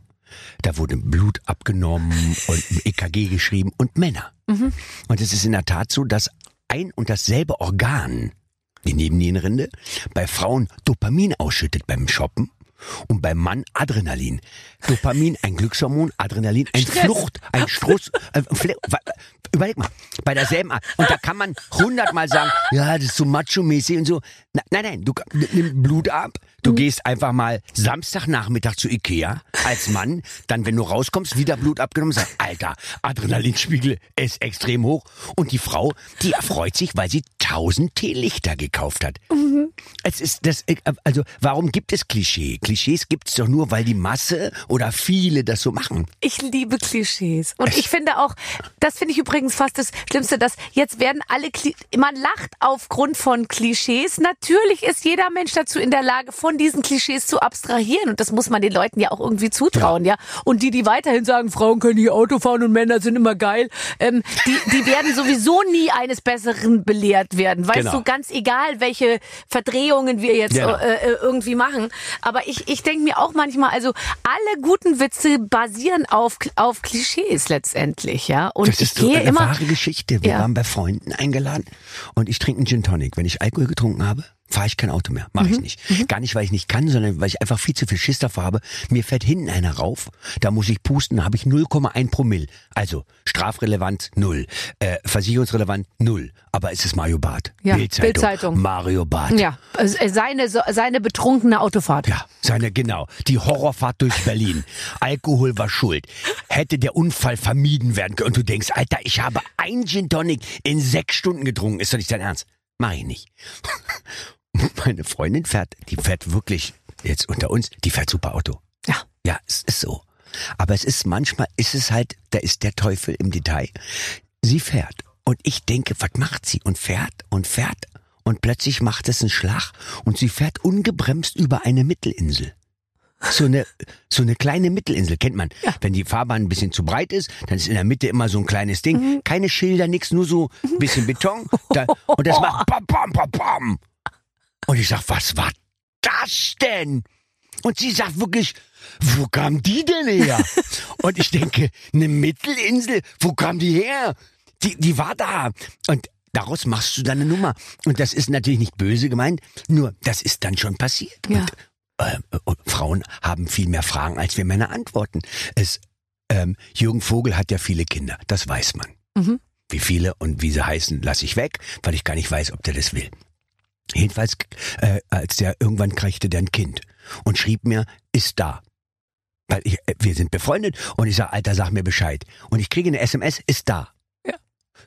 da wurde Blut abgenommen und ein EKG geschrieben und Männer. Und es ist in der Tat so, dass ein und dasselbe Organ, die Nebennierenrinde, bei Frauen Dopamin ausschüttet beim Shoppen und beim Mann Adrenalin. Dopamin, ein Glückshormon, Adrenalin, ein Flucht, ein Struss. Äh, überleg mal, bei derselben Art. Und da kann man hundertmal sagen, ja, das ist so macho-mäßig und so. Na, nein, nein, du nimm Blut ab. Du gehst einfach mal Samstagnachmittag zu Ikea als Mann, dann, wenn du rauskommst, wieder Blut abgenommen, sagst, Alter, Adrenalinspiegel ist extrem hoch. Und die Frau, die erfreut sich, weil sie tausend Teelichter gekauft hat. Es ist das, also warum gibt es Klischee? Klischees gibt es doch nur, weil die Masse oder viele das so machen. Ich liebe Klischees. Und ich finde auch, das finde ich übrigens fast das Schlimmste, dass jetzt werden alle, Kli man lacht aufgrund von Klischees. Natürlich ist jeder Mensch dazu in der Lage, von diesen Klischees zu abstrahieren. Und das muss man den Leuten ja auch irgendwie zutrauen, ja. Und die, die weiterhin sagen, Frauen können nicht Auto fahren und Männer sind immer geil, ähm, die, die werden sowieso nie eines Besseren belehrt werden. Weißt Genau. du, ganz egal, welche Verdrehungen wir jetzt Genau. äh, äh, irgendwie machen. Aber ich, ich denke mir auch manchmal, also alle guten Witze basieren auf, auf Klischees letztendlich, ja. Und Das ist so eine immer. wahre Geschichte. Wir Ja. waren bei Freunden eingeladen und ich trinke einen Gin Tonic. Wenn ich Alkohol getrunken habe, fahre ich kein Auto mehr. Mache Mhm. ich nicht. Gar nicht, weil ich nicht kann, sondern weil ich einfach viel zu viel Schiss davor habe. Mir fährt hinten einer rauf, da muss ich pusten, da habe ich 0,1 Promille. Also strafrelevant null, äh, versicherungsrelevant null. Aber es ist Mario Barth. Ja, Bildzeitung. Bildzeitung. Mario Barth. Ja, also seine, seine betrunkene Autofahrt. Ja, seine, genau. Die Horrorfahrt durch Berlin. Alkohol war schuld. Hätte der Unfall vermieden werden können. Und du denkst, Alter, ich habe ein Gin Tonic in sechs Stunden getrunken. Ist doch nicht dein Ernst? Mach ich nicht. Meine Freundin fährt, die fährt wirklich, jetzt unter uns, die fährt super Auto. Ja. Ja, es ist so. Aber es ist manchmal, ist es halt, da ist der Teufel im Detail. Sie fährt. Und ich denke, was macht sie? Und fährt und fährt. und plötzlich macht es einen Schlag und sie fährt ungebremst über eine Mittelinsel. So eine, so eine kleine Mittelinsel, kennt man. Wenn die Fahrbahn ein bisschen zu breit ist, dann ist in der Mitte immer so ein kleines Ding. Mhm. Keine Schilder, nix, nur so ein bisschen Beton. Da, und das macht pam, pam, pam, pam. Und ich sag, was war das denn? Und sie sagt wirklich, wo kam die denn her? Und ich denke, eine Mittelinsel, wo kam die her? Die, die war da. Und daraus machst du dann eine Nummer. Und das ist natürlich nicht böse gemeint, nur das ist dann schon passiert. Ja. Und, äh, und Frauen haben viel mehr Fragen, als wir Männer antworten. Es, ähm, Jürgen Vogel hat ja viele Kinder, das weiß man. Mhm. Wie viele und wie sie heißen, lasse ich weg, weil ich gar nicht weiß, ob der das will. Jedenfalls, äh, als der irgendwann kriegte der ein Kind und schrieb mir, ist da. Weil ich, äh, wir sind befreundet und ich sag, Alter, sag mir Bescheid. Und ich kriege eine SMS, ist da. Ja.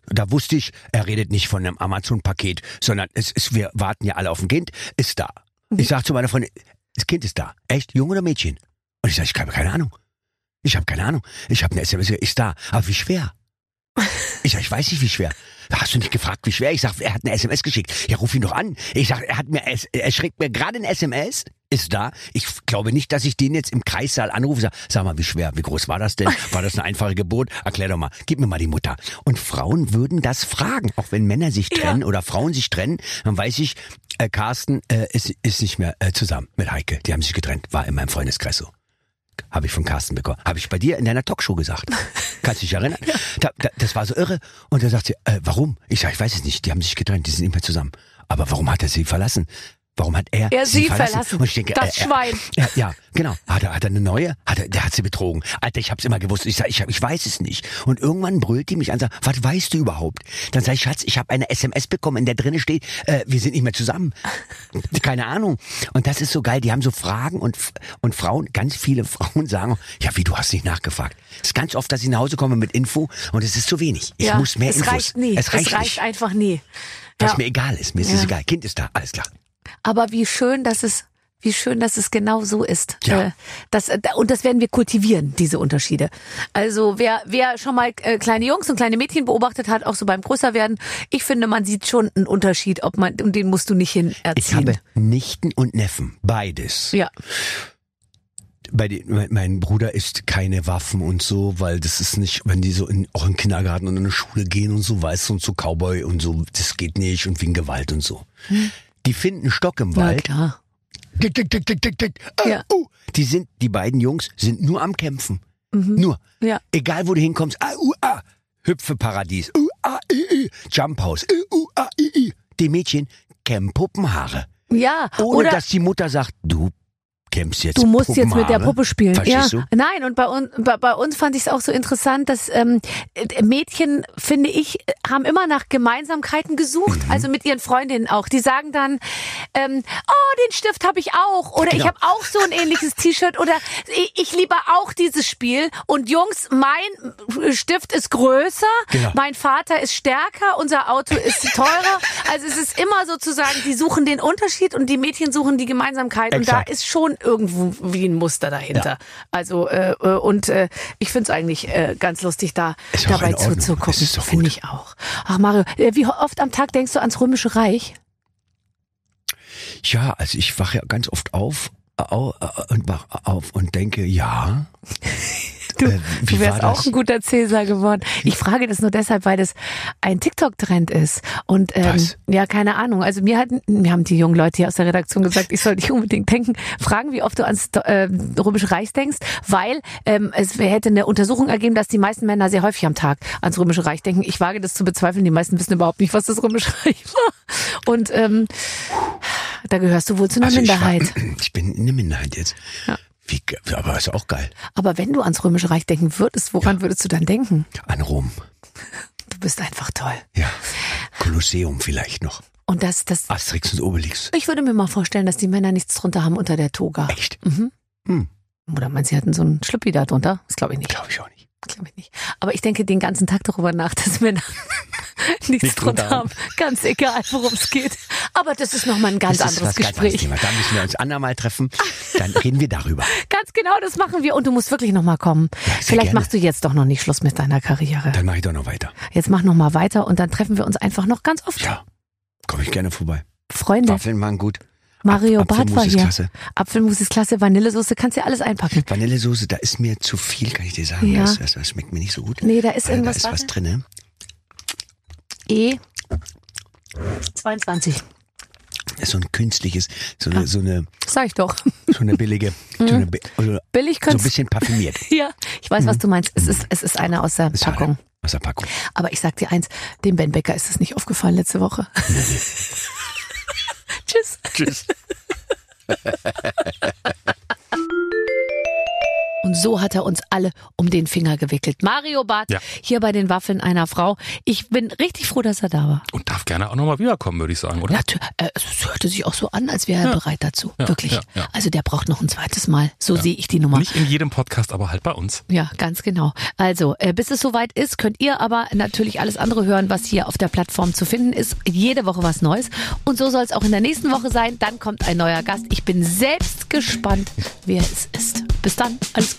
Da wusste ich, er redet nicht von einem Amazon-Paket, sondern es ist, wir warten ja alle auf ein Kind, ist da. Ich sag zu meiner Freundin, das Kind ist da. Echt? Junge oder Mädchen? Und ich sag, ich habe keine Ahnung. Ich habe keine Ahnung. Ich habe eine SMS, ist da. Aber wie schwer? Ich sag, ich weiß nicht, wie schwer. Hast du nicht gefragt, wie schwer? Ich sag, er hat eine SMS geschickt. Ja, ruf ihn doch an. Ich sag, er hat mir, er schickt mir gerade ein SMS, ist da. Ich glaube nicht, dass ich den jetzt im Kreissaal anrufe. Sag, sag mal, wie schwer, wie groß war das denn? War das eine einfache Geburt? Erklär doch mal. Gib mir mal die Mutter. Und Frauen würden das fragen, auch wenn Männer sich trennen oder Frauen sich trennen. Dann weiß ich, äh, Carsten äh, ist, ist nicht mehr äh, zusammen mit Heike. Die haben sich getrennt. War in meinem Freundeskreis so. Habe ich von Carsten bekommen. Habe ich bei dir in deiner Talkshow gesagt. Kannst du dich erinnern? Da, da, das war so irre. Und da sagt sie, äh, warum? Ich sag, ich weiß es nicht. Die haben sich getrennt, die sind nicht mehr zusammen. Aber warum hat er sie verlassen? Warum hat er, Er sie verlassen. Und ich denke, Das äh, Schwein. Ja, ja, genau. Hat er, hat er eine neue? Hat er, der hat sie betrogen. Alter, ich hab's immer gewusst. Ich sag, ich, ich weiß es nicht. Und irgendwann brüllt die mich an, sagt, was weißt du überhaupt? Dann sag ich, Schatz, ich habe eine SMS bekommen, in der drinne steht, äh, wir sind nicht mehr zusammen. Keine Ahnung. Und das ist so geil. Die haben so Fragen und und Frauen, ganz viele Frauen sagen, ja, wie du hast nicht nachgefragt. Es ist ganz oft, dass ich nach Hause komme mit Info und es ist zu wenig. Ich ja, muss mehr es Infos. reicht nie. Es reicht, nicht. einfach nie. Was Ja. mir egal ist. Mir ist es Ja. egal. Kind ist da, alles klar. Aber wie schön, dass es wie schön, dass es genau so ist. Ja. Äh, Das, äh, und das werden wir kultivieren, diese Unterschiede. Also wer, wer schon mal äh, kleine Jungs und kleine Mädchen beobachtet hat, auch so beim Größerwerden, ich finde, man sieht schon einen Unterschied, ob man, und den musst du nicht hin Ich erziehen. habe Nichten und Neffen, beides. ja, bei den, mein, Bruder isst keine Waffen und so, weil das ist nicht, wenn die so in, auch in den Kindergarten und in die Schule gehen und so, weißt du, und so Cowboy und so, das geht nicht und wegen Gewalt und so. Die finden Stock im na Wald. klar. Tick, tick, tick, tick, tick, tick. Äh, Ja. uh. Die sind, die beiden Jungs sind nur am Kämpfen. Nur. Ja. Egal wo du hinkommst, ah, uh, ah. Hüpfeparadies, uh, ah, i, i. Jump House, uh, uh, ah, i, i. Die Mädchen kämmen Puppenhaare. Ja, Ohne oder dass die Mutter sagt, du kämpfst jetzt Du musst jetzt mit der Puppenhaare. Puppe spielen. Verstehst ja. du? Nein, und bei, uns bei, bei uns fand ich es auch so interessant, dass ähm, äh, Mädchen, finde ich, haben immer nach Gemeinsamkeiten gesucht, Mhm. also mit ihren Freundinnen auch. Die sagen dann, ähm, oh, den Stift habe ich auch oder ich Genau. habe auch so ein ähnliches T-Shirt oder ich, ich liebe auch dieses Spiel. Und Jungs, mein Stift ist größer, Genau. mein Vater ist stärker, unser Auto ist teurer. Also es ist immer sozusagen, die suchen den Unterschied und die Mädchen suchen die Gemeinsamkeit. Und Exakt. da ist schon irgendwo wie ein Muster dahinter. Also äh, äh, und äh, ich finde es eigentlich äh, ganz lustig, da dabei zuzugucken. Doch Finde ich auch. Ach Mario, äh, wie oft am Tag denkst du ans Römische Reich? Ja, also ich wache ja ganz oft auf au, äh, und wach auf und denke, ja. Du, Äh, du wärst auch ein guter Cäsar geworden. Ich frage das nur deshalb, weil das ein TikTok-Trend ist. Und ähm, Was? ja, keine Ahnung. Also mir hatten, mir haben die jungen Leute hier aus der Redaktion gesagt, ich soll nicht unbedingt denken, fragen, wie oft du ans äh, Römische Reich denkst, weil ähm, es hätte eine Untersuchung ergeben, dass die meisten Männer sehr häufig am Tag ans Römische Reich denken. Ich wage das zu bezweifeln. Die meisten wissen überhaupt nicht, was das Römische Reich war. Und ähm, da gehörst du wohl zu einer Also ich, Minderheit. war, ich bin eine Minderheit jetzt. Ja. Wie, aber ist auch geil. Aber wenn du ans Römische Reich denken würdest, woran würdest du dann denken? An Rom. Du bist einfach toll. Ja. Kolosseum vielleicht noch. Und das, das, Asterix und Obelix. ich würde mir mal vorstellen, dass die Männer nichts drunter haben unter der Toga. Echt? Mhm. Hm, Oder meinst du, sie hatten so einen Schlüppi da drunter? Das glaube ich nicht. glaube ich auch nicht. Glaube ich nicht. Aber ich denke den ganzen Tag darüber nach, dass Männer nichts Nicht drunter haben. Ganz egal, worum es geht. Aber das ist nochmal ein ganz das ist anderes ganz Gespräch. Thema. Da müssen wir uns andermal treffen. Dann reden wir darüber. Ganz genau, das machen wir. Und du musst wirklich nochmal kommen. sehr Vielleicht gerne. machst du jetzt doch noch nicht Schluss mit deiner Karriere. Dann mache ich doch noch weiter. Jetzt mach noch mal weiter und dann treffen wir uns einfach noch ganz oft. Ja. Komme ich gerne vorbei. Freunde. Waffeln waren gut. Mario Barth war Apfelmus ist hier. klasse. Apfelmus ist klasse, Vanillesoße, kannst du ja alles einpacken. Vanillesoße, da ist mir zu viel, kann ich dir sagen. Ja. Das, das, das schmeckt mir nicht so gut. Nee, da ist Weil irgendwas Da ist was drin? E 22. Das ist so ein künstliches, so eine, so eine, Sag ich doch. so eine billige, so, eine, also Billig so ein bisschen parfümiert. ja, ich weiß, was du meinst. Es ist, es ist eine aus der ist Packung. Aus der Packung. Aber ich sag dir eins, dem Ben Becker ist es nicht aufgefallen letzte Woche. Tschüss. Tschüss. Und so hat er uns alle um den Finger gewickelt. Mario Barth, Ja. hier bei den Waffeln einer Frau. Ich bin richtig froh, dass er da war. Und darf gerne auch nochmal wiederkommen, würde ich sagen, oder? Natür äh, es hörte sich auch so an, als wäre er Ja. bereit dazu. Ja, Wirklich. Also der braucht noch ein zweites Mal. So sehe ich die Nummer. Nicht in jedem Podcast, aber halt bei uns. Ja, ganz genau. Also, äh, bis es soweit ist, könnt ihr aber natürlich alles andere hören, was hier auf der Plattform zu finden ist. Jede Woche was Neues. Und so soll es auch in der nächsten Woche sein. Dann kommt ein neuer Gast. Ich bin selbst gespannt, wer es ist. Bis dann, alles